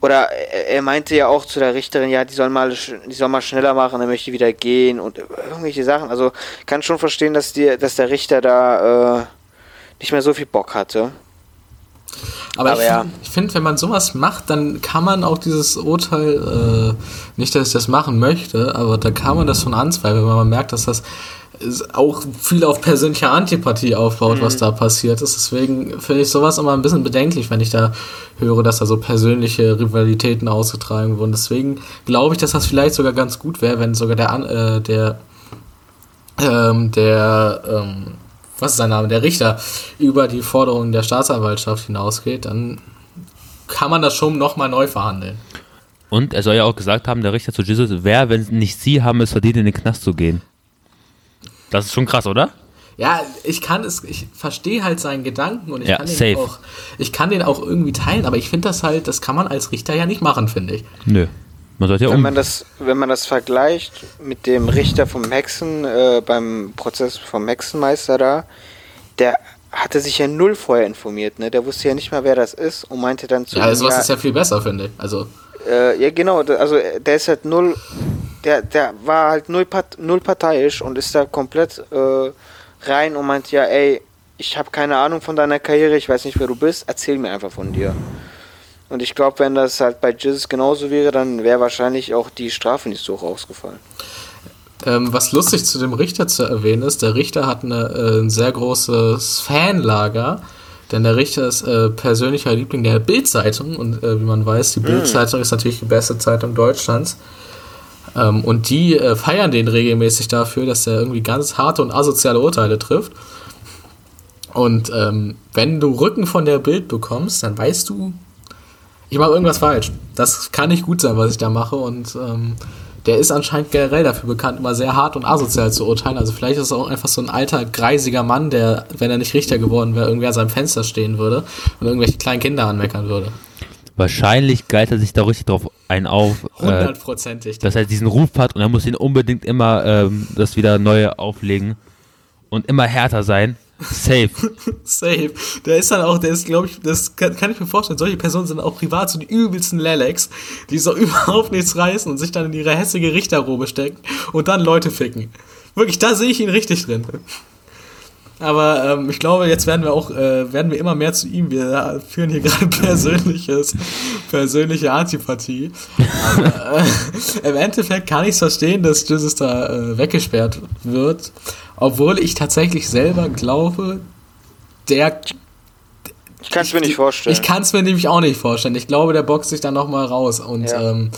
oder er meinte ja auch zu der Richterin, ja, die soll mal, die soll mal schneller machen, er möchte wieder gehen und irgendwelche Sachen. Also kann schon verstehen, dass die, dass der Richter da äh, nicht mehr so viel Bock hatte. Aber, Aber ich, ja. ich finde, wenn man sowas macht, dann kann man auch dieses Urteil, äh, nicht, dass ich das machen möchte, aber da kann man das schon anzweifeln, weil man merkt, dass das auch viel auf persönliche Antipathie aufbaut, was da passiert ist. Deswegen finde ich sowas immer ein bisschen bedenklich, wenn ich da höre, dass da so persönliche Rivalitäten ausgetragen wurden. Deswegen glaube ich, dass das vielleicht sogar ganz gut wäre, wenn sogar der, äh, der ähm, der, ähm, was ist sein Name, der Richter über die Forderungen der Staatsanwaltschaft hinausgeht, dann kann man das schon nochmal neu verhandeln. Und er soll ja auch gesagt haben, der Richter zu Jesus, wer, wenn nicht sie haben es verdient, in den Knast zu gehen. Das ist schon krass, oder? Ja, ich kann es, ich verstehe halt seinen Gedanken und ich Ja, kann den safe. auch, ich kann den auch irgendwie teilen, aber ich finde das halt, das kann man als Richter ja nicht machen, finde ich. Nö. Man sollte ja Wenn um. man das, wenn man das vergleicht mit dem Richter vom Hexen, äh, beim Prozess vom Hexenmeister da, der hatte sich ja null vorher informiert, ne? Der wusste ja nicht mal, wer das ist und meinte dann zu Ja, ihm, sowas ist ja viel besser, finde ich. Also, äh, ja genau, also äh, der ist halt null, der, der war halt null, part, null parteiisch und ist da komplett äh, rein und meinte ja, ey, ich habe keine Ahnung von deiner Karriere, ich weiß nicht, wer du bist, erzähl mir einfach von dir. Und ich glaube, wenn das halt bei Jesus genauso wäre, dann wäre wahrscheinlich auch die Strafe nicht so hoch ausgefallen. Ähm, was lustig zu dem Richter zu erwähnen ist, der Richter hat eine, äh, ein sehr großes Fanlager, denn der Richter ist äh, persönlicher Liebling der Bild-Zeitung und äh, wie man weiß, die Bild-Zeitung ist natürlich die beste Zeitung Deutschlands. Ähm, und die äh, feiern den regelmäßig dafür, dass er irgendwie ganz harte und asoziale Urteile trifft. Und ähm, wenn du Rücken von der Bild bekommst, dann weißt du, ich mache irgendwas falsch. Das kann nicht gut sein, was ich da mache. Und ähm, der ist anscheinend generell dafür bekannt, immer sehr hart und asozial zu urteilen. Also vielleicht ist er auch einfach so ein alter, greisiger Mann, der, wenn er nicht Richter geworden wäre, irgendwie an seinem Fenster stehen würde und irgendwelche kleinen Kinder anmeckern würde. Wahrscheinlich geilt er sich da richtig drauf ein auf, äh, Hundertprozentig. dass er diesen Ruf hat und er muss ihn unbedingt immer ähm, das wieder neu auflegen und immer härter sein. Safe. Safe. Der ist dann auch, der ist, glaube ich, das kann, kann ich mir vorstellen, solche Personen sind auch privat so die übelsten Lelex, die so überhaupt nichts reißen und sich dann in ihre hässliche Richterrobe stecken und dann Leute ficken. Wirklich, da sehe ich ihn richtig drin. Aber ähm, ich glaube, jetzt werden wir auch, äh, werden wir immer mehr zu ihm. Wir führen hier gerade persönliches, persönliche Antipathie. Aber, äh, Im Endeffekt kann ich es verstehen, dass Jesus da äh, weggesperrt wird. Obwohl ich tatsächlich selber glaube, der Ich kann es mir nicht vorstellen. ich kann es mir nämlich auch nicht vorstellen. Ich glaube, der boxt sich dann nochmal raus. Und Ja. ähm,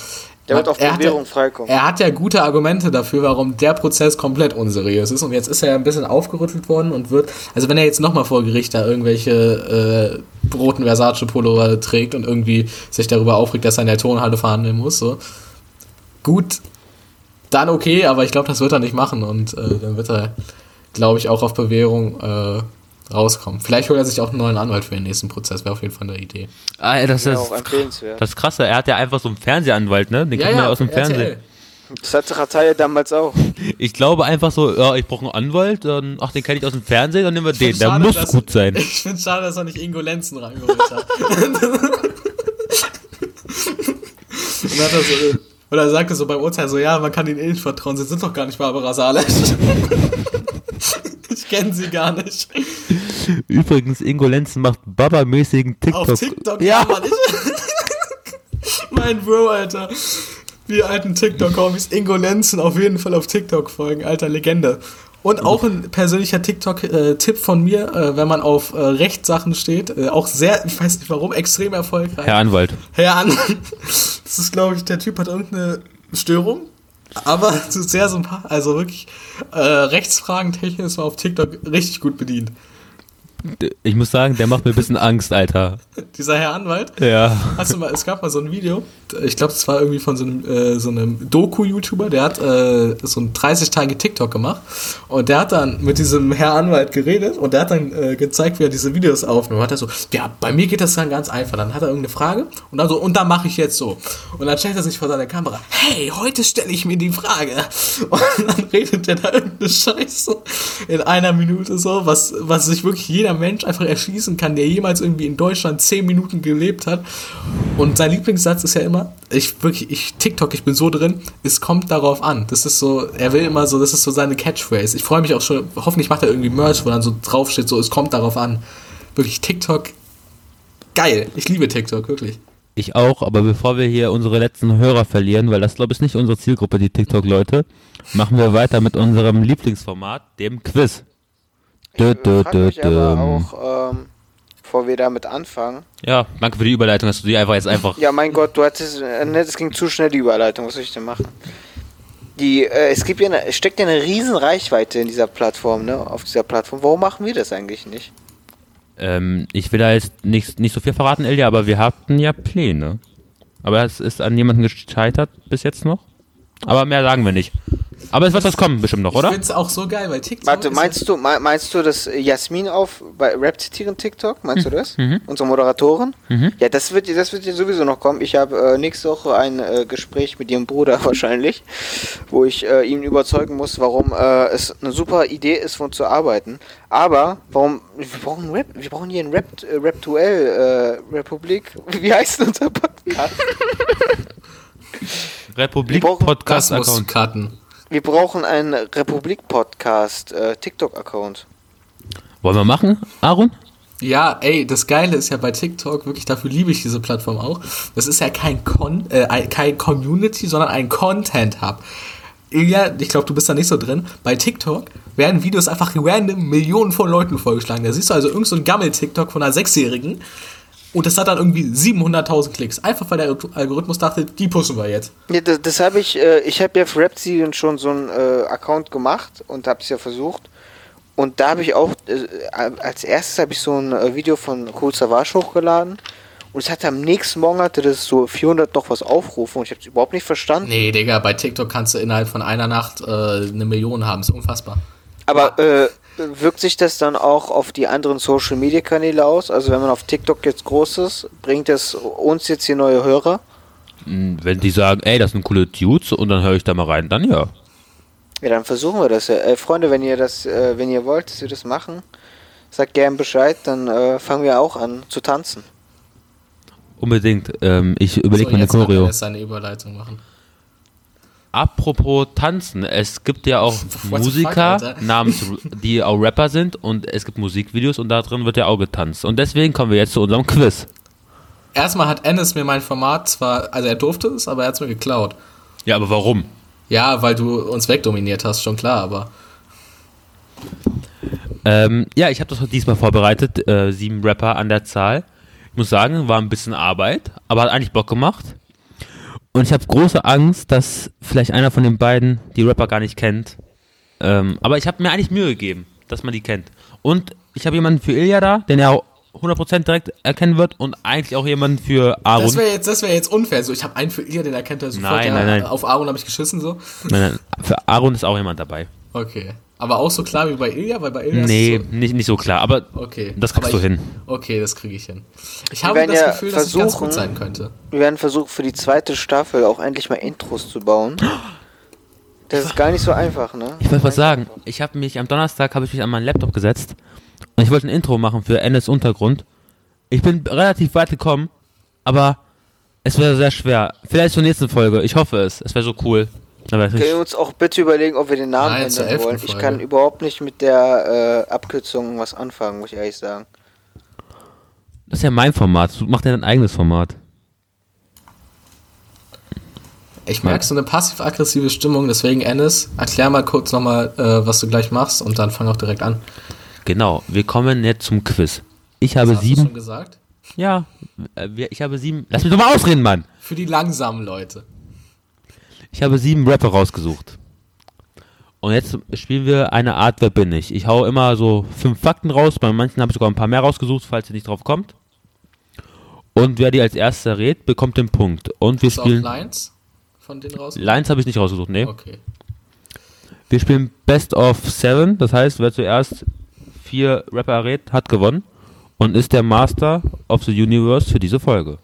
Der wird auf Er hat Bewährung ja- freikommen. Er hat ja gute Argumente dafür, warum der Prozess komplett unseriös ist. Und jetzt ist er ja ein bisschen aufgerüttelt worden und wird, also wenn er jetzt nochmal vor Gericht da irgendwelche äh, roten Versace-Pullover trägt und irgendwie sich darüber aufregt, dass er in der Tonhalle verhandeln muss, so. Gut, dann okay, aber ich glaube, das wird er nicht machen und äh, dann wird er, glaube ich, auch auf Bewährung äh, rauskommen. Vielleicht holt er sich auch einen neuen Anwalt für den nächsten Prozess, wäre auf jeden Fall eine Idee. Ah, das Ja, ist das Krasse. Er hat ja einfach so einen Fernsehanwalt, ne? Den kennt man ja aus dem Fernsehen. RTL. Das hatte Rataya damals auch. Ich glaube einfach so, ja, ich brauche einen Anwalt, dann, ach, den kenne ich aus dem Fernsehen, dann nehmen wir den. find's Der schade, muss dass- gut sein. Ich finde es schade, dass er nicht Ingo Lenzen reingeholt hat. Und hat er so, oder er sagte so beim Urteil so, ja, man kann ihnen eh nicht vertrauen, sie sind doch gar nicht Barbara Salisch. Ich kenne sie gar nicht. Übrigens, Ingo Lenzen macht Baba-mäßigen TikTok. Auf TikTok, Ja. Mann. Ich, mein Bro, Alter. Die alten TikTok-Homies. Ingo Lenzen auf jeden Fall auf TikTok folgen, alter Legende. Und auch ein persönlicher TikTok-Tipp von mir, äh, wenn man auf äh, Rechtssachen steht, äh, auch sehr, ich weiß nicht warum, extrem erfolgreich. Herr Anwalt. Herr an. Das ist, glaube ich, der Typ hat irgendeine Störung. Aber sehr sympathisch. Also wirklich, äh, Rechtsfragen technisch man auf TikTok richtig gut bedient. Ich muss sagen, der macht mir ein bisschen Angst, Alter. Dieser Herr Anwalt. Ja. Hast du mal, es gab mal so ein Video, ich glaube, das war irgendwie von so einem, äh, so einem Doku-YouTuber, der hat äh, so ein 30-Tage TikTok gemacht und der hat dann mit diesem Herr Anwalt geredet und der hat dann äh, gezeigt, wie er diese Videos aufnimmt. Hat er so, ja, bei mir geht das dann ganz einfach. Dann hat er irgendeine Frage und dann so, und dann mache ich jetzt so. Und dann stellt er sich vor seiner Kamera, hey, heute stelle ich mir die Frage. Und dann redet er da irgendeine Scheiße in einer Minute so, was, was sich wirklich jeder Mensch einfach erschließen kann, der jemals irgendwie in Deutschland 10 Minuten gelebt hat. Und sein Lieblingssatz ist ja immer, ich wirklich, ich TikTok, ich bin so drin, es kommt darauf an. Das ist so, er will immer so, das ist so seine Catchphrase. Ich freue mich auch schon, hoffentlich macht er irgendwie Merch, wo dann so draufsteht, so, es kommt darauf an. Wirklich TikTok, geil. Ich liebe TikTok, wirklich. Ich auch, aber bevor wir hier unsere letzten Hörer verlieren, weil das glaube ich nicht unsere Zielgruppe, die TikTok-Leute, machen wir weiter mit unserem Lieblingsformat, dem Quiz. Dö, dö, Frag dö, mich aber dö. auch, ähm, bevor wir damit anfangen. Ja, danke für die Überleitung, dass du die einfach jetzt einfach. Ja, mein Gott, du hattest, äh, ne, das ging zu schnell, die Überleitung. Was soll ich denn machen? Die, äh, es gibt ja eine, es steckt ja eine riesen Reichweite in dieser Plattform, ne, auf dieser Plattform. Warum machen wir das eigentlich nicht? Ähm, ich will da jetzt nicht, nicht so viel verraten, Elia, aber wir hatten ja Pläne. Aber es ist an jemanden gescheitert bis jetzt noch. Aber mehr sagen wir nicht. Aber es wird was kommen, bestimmt noch, Ich oder? finde es auch so geil, weil TikTok. Warte, ist meinst du, mei- meinst du, dass Jasmin auf bei Rap zitieren TikTok? Meinst du das? Unsere Moderatorin? Ja, das wird, das wird ja sowieso noch kommen. Ich habe äh, nächste Woche ein äh, Gespräch mit ihrem Bruder wahrscheinlich, wo ich äh, ihn überzeugen muss, warum äh, es eine super Idee ist, von zu arbeiten. Aber warum? Wir brauchen Rap. Wir brauchen hier ein Rap, äh, Raptuell äh, Republik. Wie heißt denn unser Podcast? Republik Wir brauchen- Das muss Podcast-Account. cutten. Wir brauchen einen Republik-Podcast, äh, TikTok-Account. Wollen wir machen, Aaron? Ja, ey, das Geile ist ja bei TikTok, wirklich dafür liebe ich diese Plattform auch. Das ist ja kein, Con äh, ein- kein Community, sondern ein Content-Hub. Ilja, ich glaube, du bist da nicht so drin. Bei TikTok werden Videos einfach random Millionen von Leuten vorgeschlagen. Da siehst du also irgendein so Gammel-TikTok von einer Sechsjährigen und das hat dann irgendwie 700.000 Klicks. Einfach weil der Algorithmus dachte, die pushen wir jetzt. Ja, das, das habe ich, äh, ich habe ja für Rap schon so einen äh, Account gemacht und habe es ja versucht. Und da habe ich auch, äh, als erstes habe ich so ein äh, Video von Cool Savage hochgeladen. Und es hatte am nächsten Morgen hatte das so 400 noch was Aufrufe und ich habe es überhaupt nicht verstanden. Nee, Digga, bei TikTok kannst du innerhalb von einer Nacht äh, eine Million haben. ist unfassbar. Aber äh, wirkt sich das dann auch auf die anderen Social Media Kanäle aus? Also wenn man auf TikTok jetzt groß ist, bringt es uns jetzt hier neue Hörer? Hm, Wenn die sagen, ey, das sind coole Dudes und dann höre ich da mal rein, dann ja. Ja, dann versuchen wir das ja. Äh, Freunde, wenn ihr das, äh, wenn ihr wollt, dass wir das machen, sagt gern Bescheid, dann äh, fangen wir auch an zu tanzen. Unbedingt. Ähm, ich überlege So, mir eine jetzt kann er Choreo. jetzt seine Überleitung machen. Apropos Tanzen, es gibt ja auch fuck, Musiker Alter? namens, die auch Rapper sind und es gibt Musikvideos und da drin wird ja auch getanzt. Und deswegen kommen wir jetzt zu unserem Quiz. Erstmal hat Ennis mir mein Format zwar, also er durfte es, aber er hat es mir geklaut. Ja, aber warum? Ja, weil du uns wegdominiert hast, schon klar, aber. Ähm, ja, ich habe das diesmal vorbereitet, äh, sieben Rapper an der Zahl. Ich muss sagen, war ein bisschen Arbeit, aber hat eigentlich Bock gemacht. Und ich habe große Angst, dass vielleicht einer von den beiden die Rapper gar nicht kennt. Ähm, aber ich habe mir eigentlich Mühe gegeben, dass man die kennt. Und ich habe jemanden für Ilya da, den er 100% direkt erkennen wird und eigentlich auch jemanden für Aaron. Das wäre jetzt, das wär jetzt unfair. So, ich habe einen für ihr, den erkennt er sofort. Nein, ja, nein, nein. Auf Aaron habe ich geschissen so. Nein, nein, für Aaron ist auch jemand dabei. Okay. Aber auch so klar wie bei Ilja, weil bei Ilja ist Nee, es so, nicht, nicht so klar, aber Okay. das kriegst Aber du ich- hin. Okay, das kriege ich hin. Ich Wir habe das ja Gefühl, dass es ganz gut sein könnte. Wir werden versuchen, für die zweite Staffel auch endlich mal Intros zu bauen. Das ist gar nicht so einfach, ne? Ich wollte was sagen. Ich habe mich am Donnerstag habe ich mich an meinen Laptop gesetzt und ich wollte ein Intro machen für NS Untergrund. Ich bin relativ weit gekommen, aber es wäre sehr schwer. Vielleicht zur nächsten Folge. Ich hoffe es. Es wäre so cool. Aber Können wir uns auch bitte überlegen, ob wir den Namen Nein, ändern wollen? Ich Folge. kann überhaupt nicht mit der äh, Abkürzung was anfangen, muss ich ehrlich sagen. das ist ja mein Format. Du machst ja dein eigenes Format. Ich merke so eine passiv-aggressive Stimmung, deswegen Ennis, erklär mal kurz nochmal, äh, was du gleich machst und dann fang auch direkt an. Genau. Wir kommen jetzt zum Quiz. Ich habe Das hast du schon sieben. gesagt? Ja. äh, Ich habe sieben. Lass mich doch mal ausreden, Mann. Für die langsamen Leute. Ich habe sieben Rapper rausgesucht. Und jetzt spielen wir eine Art Wer bin ich. Ich hau immer so fünf Fakten raus. Bei manchen habe ich sogar ein paar mehr rausgesucht, falls ihr nicht drauf kommt. Und wer die als erster rät, bekommt den Punkt. Und wir Hast du auch spielen. Lines von denen raus? Lines habe ich nicht rausgesucht, nee. Okay. Wir spielen Best of Seven. Das heißt, wer zuerst vier Rapper errät, hat gewonnen. Und ist der Master of the Universe für diese Folge.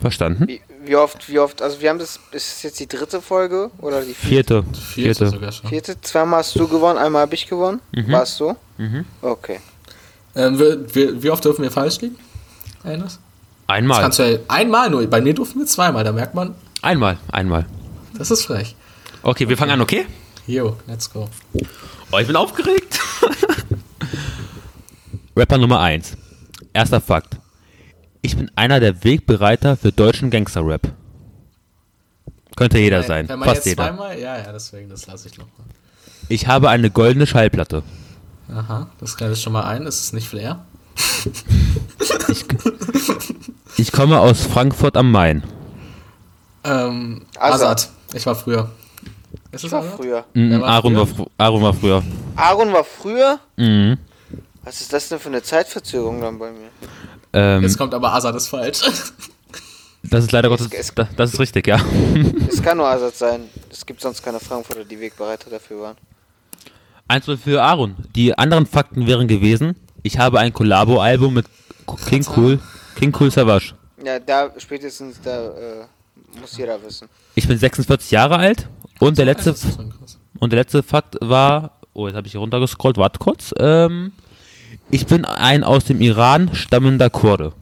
Verstanden? Wie, wie oft, wie oft, also wir haben das, ist es jetzt die dritte Folge oder die Vierte. Vierte Vierte. sogar schon. vierte? Zweimal hast du gewonnen, einmal habe ich gewonnen. Mhm. War es so? Mhm. Okay. Ähm, wir, wir, wie oft dürfen wir falsch liegen? Eines? Das Einmal. kannst du ja einmal nur. Bei mir durften wir zweimal, da merkt man, Einmal. Einmal. das ist frech. Okay, wir fangen an, okay? Jo, let's go. Oh, ich bin aufgeregt. Rapper Nummer 1. Erster Fakt. Ich bin einer der Wegbereiter für deutschen Gangster-Rap. Könnte jeder sein. Wenn man Fast jetzt jeder. zweimal, ja, ja, deswegen, das lasse ich noch mal. Ich habe eine goldene Schallplatte. Aha, das kann ich schon mal ein, das ist nicht Flair. Ich komme aus Frankfurt am Main. Ähm, Azad. Azad. Ich war früher. Ist Ich es war Azad? früher. Mhm, war Aaron, früher? war fr Aaron war früher. Aaron war früher? Mhm. Was ist das denn für eine Zeitverzögerung dann bei mir? Ähm, Jetzt kommt aber Azad ist falsch. das ist leider Es- Gottes. es- Das, das ist richtig, ja. Es kann nur Azad sein. Es gibt sonst keine Frankfurter, die Wegbereiter dafür waren. 1 für Aaron. Die anderen Fakten wären gewesen: Ich habe ein Collabo-Album mit King Cool, King Cool Savage. Ja, da spätestens, da äh, muss jeder wissen. Ich bin 46 Jahre alt und der letzte. Und der letzte Fakt war, oh, jetzt habe ich hier runtergescrollt, warte kurz. Ähm, ich bin ein aus dem Iran stammender Kurde.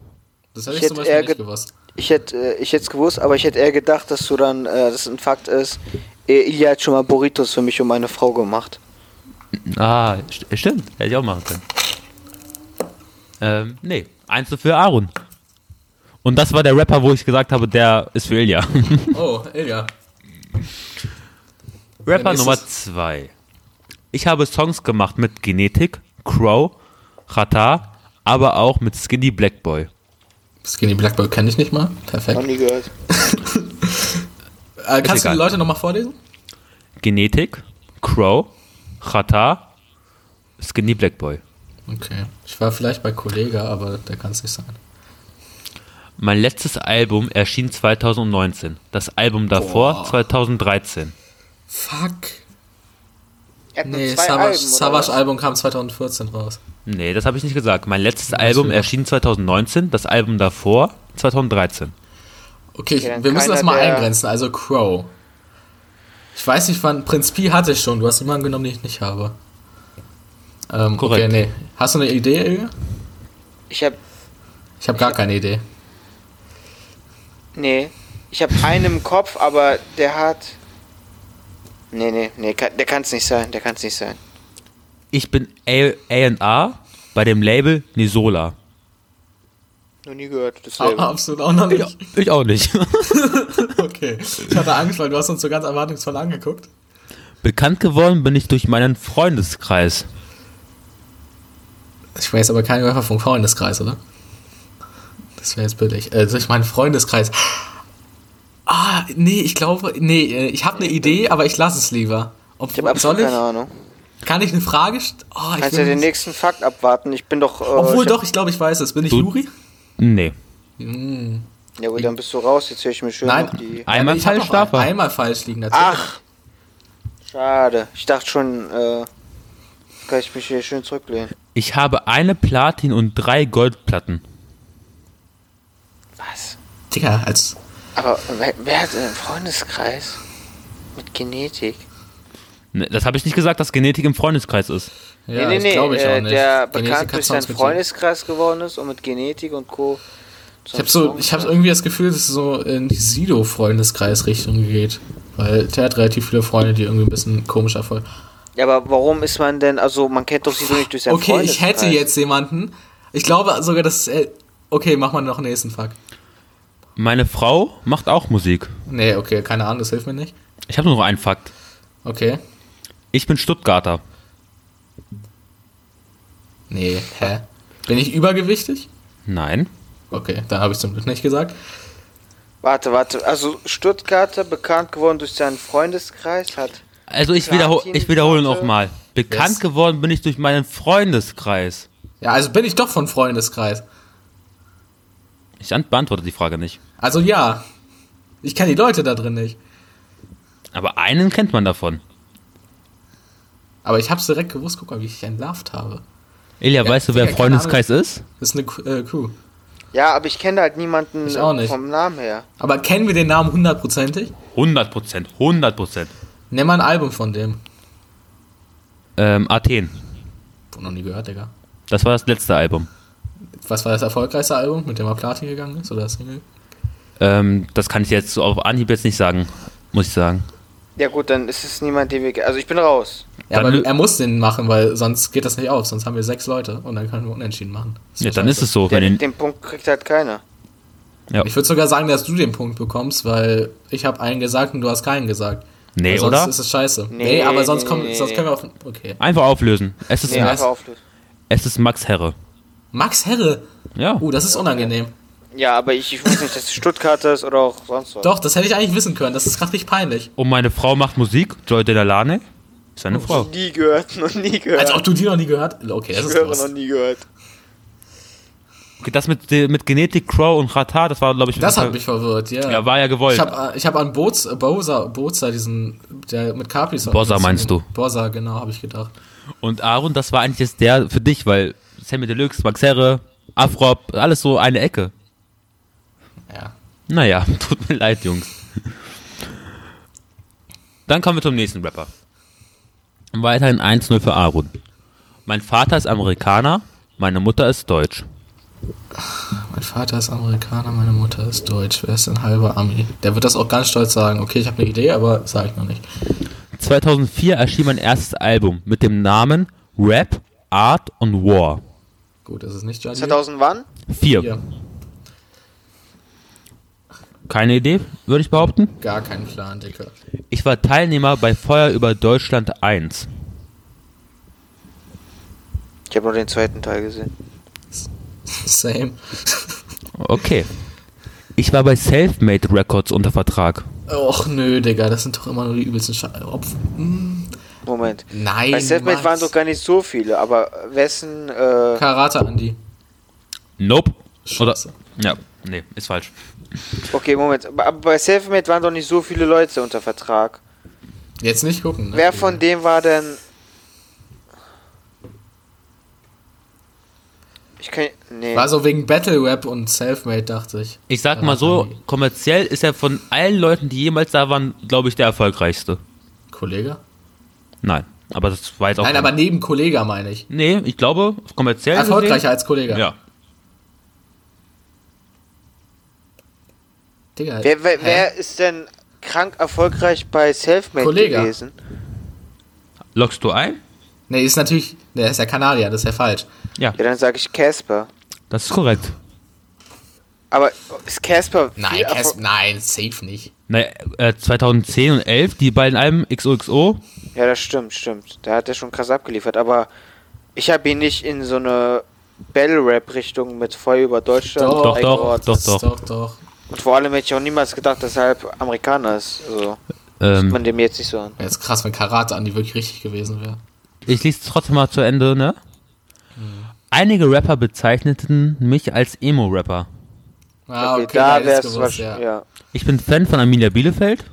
Das hätte Ich ich, zum hätte Beispiel eher nicht ge- gewusst. Ich hätte äh, ich es gewusst, aber ich hätte eher gedacht, dass du dann, äh, das ein Fakt ist, äh, Ilya hat schon mal Burritos für mich und meine Frau gemacht. Ah, st stimmt, hätte ich auch machen können. Ähm, nee, eins für Aaron. Und das war der Rapper, wo ich gesagt habe, der ist für Ilya. Oh, Ilja. Rapper. Nummer zwei. Ich habe Songs gemacht mit Genetik, Crow, Chata, aber auch mit Skinny Blackboy. Skinny Blackboy kenne ich nicht mal. Noch Perfekt. nie gehört. Äh, kannst du die Leute nochmal vorlesen? Genetik, Crow, Chata, Skinny Blackboy. Okay. Ich war vielleicht bei Kollega, aber der kann es nicht sein. Mein letztes Album erschien 2019. Das Album davor Boah. 2013. Fuck. Er hat Nee, Savage? Album kam 2014 raus. Nee, das habe ich nicht gesagt. Mein letztes Album wieder. erschien 2019. Das Album davor 2013. Okay, ich, Okay, wir müssen das mal eingrenzen. Also Crow. Ich weiß nicht, wann. Prinz Pi hatte ich schon. Du hast jemanden genommen, den ich nicht habe. Ähm, Korrekt. Okay, nee. Hast du eine Idee, Ilja? Ich hab, Ich habe gar keine Idee. nee, ich hab einen im Kopf, aber der hat, nee, nee, nee, kann, der kann es nicht sein, der kann es nicht sein. Ich bin A&R bei dem Label Nisola. Noch nie gehört, Ah, dasselbe. absolut auch noch nicht. Ich auch nicht. Okay. Ich hatte Angst, weil du hast uns so ganz erwartungsvoll angeguckt. Bekannt geworden bin ich durch meinen Freundeskreis. Ich weiß aber keinen Rapper vom Freundeskreis, oder? Das wäre jetzt billig. Äh, durch meinen Freundeskreis. Nee, ich glaube, nee, äh, ich habe eine Idee, aber ich lasse es lieber. Ob, Ich habe absolut keine Ahnung. Kann ich eine Frage oh, ich Kannst ja den nächsten Fakt abwarten. Ich bin doch. Äh, Obwohl ich doch, ich glaube, ich weiß es. Bin ich Luri? Nee. Hm. Ja gut, dann bist du raus. Jetzt höre ich mir schön Nein. die. Einmal ich hab falsch darf er. ein, Einmal falsch liegen, natürlich. Ach! Schade. Ich dachte schon, äh. Kann ich mich hier schön zurücklehnen. Ich habe eine Platin und drei Goldplatten. Was? Digga, als. Aber wer, wer hat denn einen Freundeskreis? Mit Genetik? Ne, Das habe ich nicht gesagt, dass Genetik im Freundeskreis ist. Ja, nee, nee, nee. ich äh, auch nicht. Der Genetik bekannt durch seinen Freundeskreis geworden ist und mit Genetik und Co. Ich habe so, ich habe irgendwie das Gefühl, dass es so in die Sido-Freundeskreis-Richtung geht. Weil der hat relativ viele Freunde, die irgendwie ein bisschen komischer voll. Ja, aber warum ist man denn, also man kennt doch sie so nicht durch seinen Okay, ich hätte Freundeskreis. jetzt jemanden. Ich glaube sogar, dass. Äh, okay, mach mal noch einen nächsten Fuck. Meine Frau macht auch Musik. Nee, okay, keine Ahnung, das hilft mir nicht. Ich habe nur noch einen Fakt. Okay. Ich bin Stuttgarter. Nee, hä? Bin ich übergewichtig? Nein. Okay, dann habe ich zum Glück nicht gesagt. Warte, warte, also Stuttgarter, bekannt geworden durch seinen Freundeskreis, hat... Also ich, wiederhol, ich wiederhole nochmal. Bekannt Yes. geworden bin ich durch meinen Freundeskreis. Ja, also bin ich doch von Freundeskreis. Ich ant- beantworte die Frage nicht. Also ja. Ich kenne die Leute da drin nicht. Aber einen kennt man davon. Aber ich hab's direkt gewusst, guck mal, wie ich entlarvt habe. Ilja, Ja, weißt du, wer Freundeskreis ist? Das ist eine äh, Crew. Ja, aber ich kenne halt niemanden Ich auch nicht. vom Namen her. Aber kennen wir den Namen hundertprozentig? 100 Prozent, 100 Prozent. Nenn mal ein Album von dem. Ähm, Athen. Wohl noch nie gehört, Digga. Das war das letzte Album. Was war das erfolgreichste Album, mit dem er Platin gegangen ist? Oder das Single? Ähm, das kann ich jetzt so auf Anhieb jetzt nicht sagen, muss ich sagen. Ja gut, dann ist es niemand, den wir... Also ich bin raus. Ja, Dann aber er muss den machen, weil sonst geht das nicht auf. Sonst haben wir sechs Leute und dann können wir unentschieden machen. Das Ja, dann ist scheiße. es so. Wenn Den, ihn, den Punkt kriegt halt keiner. Ich würde sogar sagen, dass du den Punkt bekommst, weil ich habe einen gesagt und du hast keinen gesagt. nee, Weil sonst oder? ist es scheiße. Nee, Nee, aber sonst, nee, kommt, nee, sonst können wir auf. Okay. Einfach auflösen. Es ist, Nee, Ja. einfach auflösen. es ist Max Herre. Max Herre. Ja. Uh, das ist unangenehm. Ja, aber ich, ich weiß nicht, dass es Stuttgarter ist oder auch sonst was. Doch, das hätte ich eigentlich wissen können. Das ist gerade richtig peinlich. Und meine Frau macht Musik. Joy Delalane. Ist eine Frau. Nie gehört, noch nie gehört. Als ob du die noch nie gehört Okay, das ich ist höre noch nie gehört. Okay, das mit, mit Genetik, Crow und Rata, das war, glaube ich, Das hat mich verwirrt, ja. Ja, war ja gewollt. Ich habe ich hab an äh, Bosa, Boza, diesen, der mit Capri Boza meinst du? Bosa, genau, habe ich gedacht. Und Aaron, das war eigentlich jetzt der für dich, weil Sammy Deluxe, Max Herre, Afrop, alles so eine Ecke. Ja. Naja, tut mir leid, Jungs. Dann kommen wir zum nächsten Rapper. Weiterhin 1-0 für Aaron. Mein Vater ist Amerikaner, meine Mutter ist Deutsch. Mein Vater ist Amerikaner, meine Mutter ist Deutsch. Wer ist ein halber Ami? Der wird das auch ganz stolz sagen. Okay, ich habe eine Idee, aber sage ich noch nicht. 2004 erschien mein erstes Album mit dem Namen Rap, Art und War. Gut, das ist nicht Judge. 2000 wann? 4. Hier. Keine Idee, würde ich behaupten. Gar keinen Plan, Dicker. Ich war Teilnehmer bei Feuer über Deutschland 1. Ich habe nur den zweiten Teil gesehen. Same. Okay. Ich war bei Selfmade Records unter Vertrag. Och nö, Digga, das sind doch immer nur die übelsten Sche Opf hm, Moment. Nein. Bei Selfmade Max. waren doch gar nicht so viele, aber wessen, äh, Karate Andi. Nope. Oder? Ja, nee, ist falsch. okay, Moment. Aber bei Selfmade waren doch nicht so viele Leute unter Vertrag. Jetzt nicht gucken. Ne? Wer von dem war denn. Ich kann. Nee. War so wegen Battle Rap und Selfmade, dachte ich. Ich sag mal so, kommerziell ist er von allen Leuten, die jemals da waren, glaube ich, der erfolgreichste. Kollege? Nein, aber das war jetzt auch. Nein, aber neben Kollege meine ich. Nee, ich glaube, kommerziell. Erfolgreicher gesehen, als Kollege. Ja. Digga. wer, wer, wer ist denn krank erfolgreich bei Selfmade Kollege. gewesen? Lockst du ein? Nee, ist natürlich. Der ist ja Kanadier, das ist ja falsch. Ja, Ja, dann sage ich Casper. das ist korrekt. Aber ist Casper. Nein, Cas nein, safe nicht. Na, äh, 2010 und 11, die beiden Alben XOXO. Ja, das stimmt, stimmt. Da hat er schon krass abgeliefert. Aber ich habe ihn nicht in so eine Battle-Rap-Richtung mit Feuer über Deutschland Doch, doch, eingeordnet. doch, ist doch. doch, doch. Und vor allem hätte ich auch niemals gedacht, dass er halb Amerikaner ist. Also, Ähm, man dem jetzt nicht so an. Ja, ist krass, wenn Karate Andi wirklich richtig gewesen wäre. ich lese trotzdem mal zu Ende, ne? Einige Rapper bezeichneten mich als Emo-Rapper. Ah, okay, da hätte ich's wär's gewusst, wahrscheinlich. ja. Ja. Ich bin Fan von Arminia Bielefeld.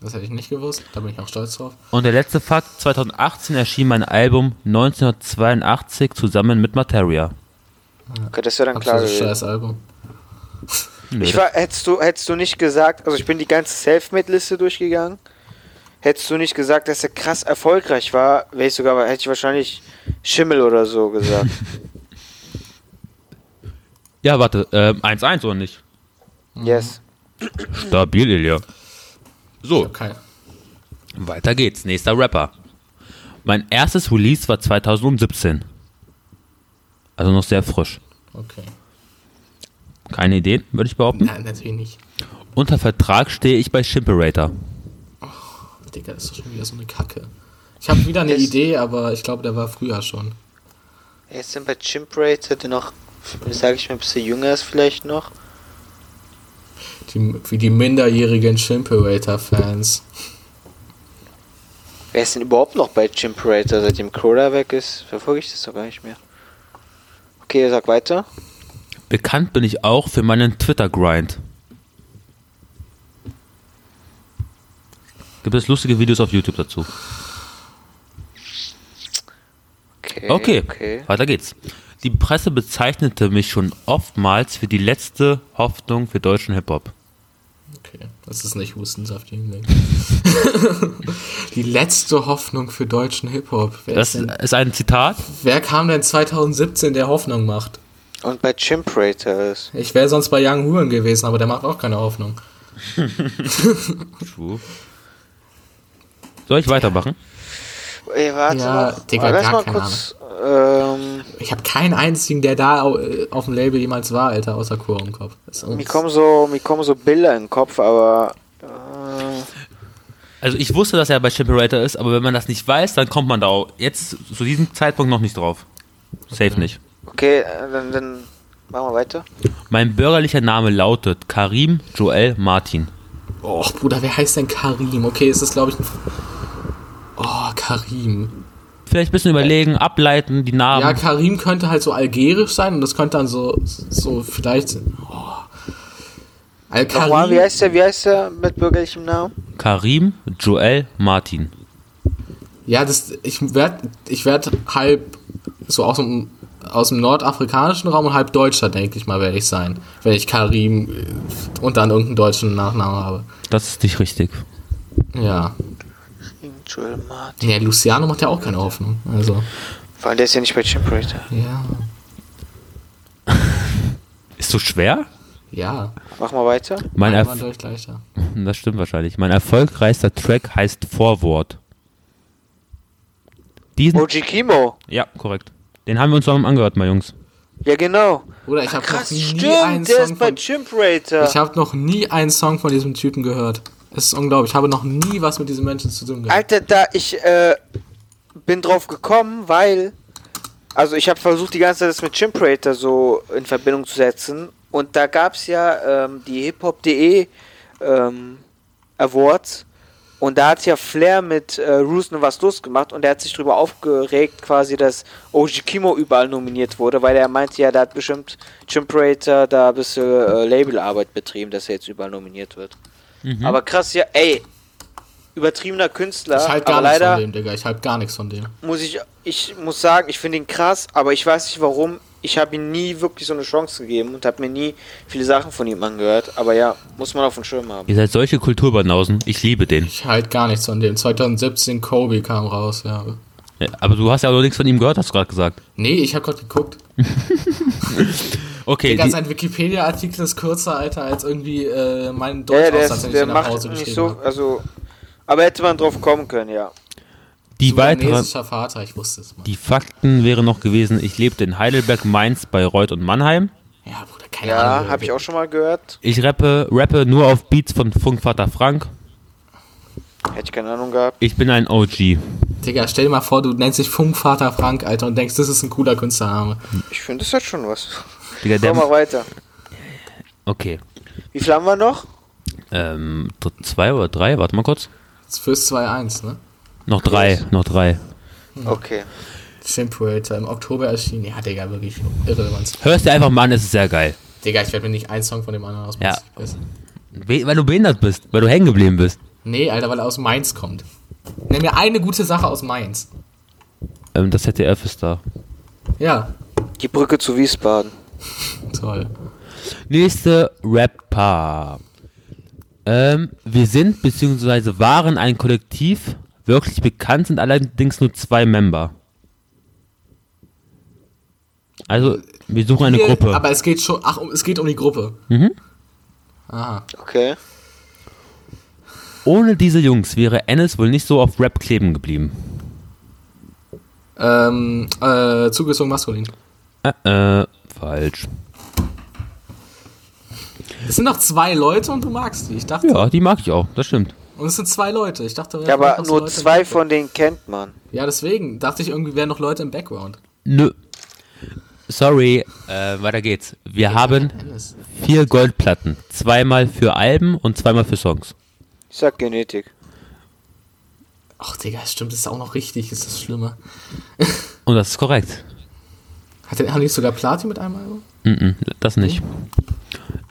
Das hätte ich nicht gewusst, da bin ich auch stolz drauf. Und der letzte Fakt, 2018 erschien mein Album 1982 zusammen mit Materia. Okay, das wäre dann klar gewesen. scheiß Album. Nö, Ich war, hättest du, hättest du nicht gesagt, also ich bin die ganze Selfmade-Liste durchgegangen. Hättest du nicht gesagt, dass er krass erfolgreich war, wäre ich sogar, hätte ich wahrscheinlich Schimmel oder so gesagt. ja, warte, ähm, 1-1 oder nicht? yes. Stabil, Ilja. So, Okay. weiter geht's. Nächster Rapper. Mein erstes Release war 2017. Also noch sehr frisch. Okay. Keine Ideen, würde ich behaupten. Nein, natürlich nicht. Unter Vertrag stehe ich bei Shimperator. Digga, das ist doch schon wieder so eine Kacke. Ich habe wieder eine Idee, aber ich glaube, der war früher schon. Er ist dann bei Chimprater, der noch, sage ich mal, ein bisschen jünger ist vielleicht noch. Die, wie die minderjährigen Chimperator-Fans. Wer ist denn überhaupt noch bei Chimprater, seitdem Crowder weg ist? Verfolge ich das doch gar nicht mehr. Okay, sag weiter. Bekannt bin ich auch für meinen Twitter-Grind. Gibt es lustige Videos auf YouTube dazu? Okay. Okay, okay. weiter geht's. Die Presse bezeichnete mich schon oftmals für die letzte Hoffnung für deutschen Hip-Hop. Okay, das ist nicht Hustensaft Jüngling. die letzte Hoffnung für deutschen Hip-Hop. Wer, Das ist denn- ist ein Zitat. wer kam denn 2017, der Hoffnung macht? Und bei Chimprater ist. Ich wäre sonst bei Young Huren gewesen, aber der macht auch keine Hoffnung. Soll ich weitermachen? Ey, warte Ja, mal. Digga, Warte, lass gar mal keine kurz. Ähm, Ich habe keinen einzigen, der da äh, auf dem Label jemals war, Alter, außer Kur im Kopf. Ist mir, kommen so, mir kommen so Bilder in den Kopf, aber. Äh, Also ich wusste, dass er bei Shimperator ist, aber wenn man das nicht weiß, dann kommt man da auch jetzt zu diesem Zeitpunkt noch nicht drauf. Safe nicht. okay, äh, dann, dann machen wir weiter. Mein bürgerlicher Name lautet Karim Joel Martin. Oh, Bruder, wer heißt denn Karim? Okay, ist das, glaube ich, ein... Oh, Karim. Vielleicht ein bisschen überlegen, ableiten, die Namen. Ja, Karim könnte halt so algerisch sein und das könnte dann so, so vielleicht... Oh. Al Nochmal, wie Karim, heißt der, wie heißt der mit bürgerlichem Namen? Karim Joel Martin. ja, das, ich werde ich werd halb so aus dem, aus dem nordafrikanischen Raum und halb Deutscher, denke ich mal, werde ich sein. Wenn ich Karim äh, und dann irgendeinen deutschen Nachnamen habe. Das ist nicht richtig. Ja. Joel Martin. Ja, Luciano macht ja auch keine Hoffnung. Also, Vor allem, der ist ja nicht bei Chimprater. ja. Ist so schwer? Ja. Mach mal weiter. Mein Erf das stimmt wahrscheinlich. Mein erfolgreichster Track heißt Vorwort. Diesen, OG Kimo. ja, korrekt. Den haben wir uns zusammen angehört, mal Jungs. Ja, genau. Bruder, ich habe noch Krass, nie einen stimmt, der Song ist bei von, Chimprater. Ich habe noch nie einen Song von diesem Typen gehört. Es ist unglaublich. Ich habe noch nie was mit diesem Menschen zu tun gehabt. Alter, da ich äh, bin drauf gekommen, weil also ich habe versucht die ganze Zeit das mit Chimprater so in Verbindung zu setzen und da gab es ja ähm, die hiphop.de ähm, Awards und da hat ja Flair mit äh, Roosten was losgemacht und er hat sich darüber aufgeregt quasi, dass OG Kimo überall nominiert wurde, weil er meinte ja, da hat bestimmt Chimprater da ein bisschen äh, Labelarbeit betrieben, dass er jetzt überall nominiert wird. Aber krass, ja, ey, übertriebener Künstler, Ich halte gar aber nichts leider von dem, Digga. Ich halte gar nichts von dem. muss ich, ich muss sagen, ich finde ihn krass, aber ich weiß nicht warum. Ich habe ihm nie wirklich so eine Chance gegeben und habe mir nie viele Sachen von ihm angehört. Aber ja, muss man auf dem Schirm haben. Ihr seid solche Kulturbanausen. Ich liebe den. Ich halte gar nichts von dem. 2017 Kobe kam raus, ja. Ja, aber du hast ja auch nichts von ihm gehört, hast du gerade gesagt. Nee, ich habe gerade geguckt. Okay, Digga, sein Wikipedia-Artikel ist kürzer, Alter, als irgendwie äh, mein Ja, ja, der, der macht Pause nicht geschrieben so, habe. also. Aber hätte man drauf kommen können, ja. die weiteren Vater, ich wusste es mal. die Fakten wären noch gewesen, ich lebte in Heidelberg, Mainz, Bayreuth und Mannheim. Ja, Bruder, keine Ahnung. Ja, habe ich auch schon mal gehört. Ich rappe, rappe nur auf Beats von Funkvater Frank. Hätte ich keine Ahnung gehabt. Ich bin ein OG. Digga, stell dir mal vor, du nennst dich Funkvater Frank, Alter, und denkst, das ist ein cooler Künstlername. Ich finde, das hat schon was. Digga, Komm mal weiter. okay. Wie viel haben wir noch? Ähm, zwei oder drei? Warte mal kurz. Fürs 2-1, ne? Noch drei, noch drei. Okay. Simperator im Oktober erschienen. Ja, Digga, wirklich irrelevant. Hörst dir einfach mal an, es ist sehr geil. Digga, ich werde mir nicht einen Song von dem anderen aus Ja. weil du behindert bist, weil du hängen geblieben bist. Nee, Alter, weil er aus Mainz kommt. Nenn mir eine gute Sache aus Mainz. Ähm, das ZDF ist da. Ja, Die Brücke zu Wiesbaden. toll. Nächste Rapper. Ähm, wir sind bzw. waren ein Kollektiv. Wirklich bekannt sind allerdings nur zwei Member. Also, wir suchen eine Hier, Gruppe. Aber es geht schon, ach, um, es geht um die Gruppe. Mhm. Aha. Okay. Ohne diese Jungs wäre Ennis wohl nicht so auf Rap kleben geblieben. Ähm, äh, zugezogen maskulin. Äh, äh, falsch. Es sind noch zwei Leute und du magst die. Ich dachte. Ja, die mag ich auch, das stimmt. Und es sind zwei Leute. Ich dachte, Ja, aber nur Leute zwei von denen kennt man. Ja, deswegen dachte ich irgendwie, wären noch Leute im Background. Nö. Sorry, äh, weiter geht's. Wir haben Dennis. vier Goldplatten. Zweimal für Alben und zweimal für Songs. Ich sag Genetik. Ach, Digga, stimmt, das ist auch noch richtig, ist das Schlimme. Und das ist korrekt. Hat der, die sogar Platin mit einem Album? Mhm, das nicht.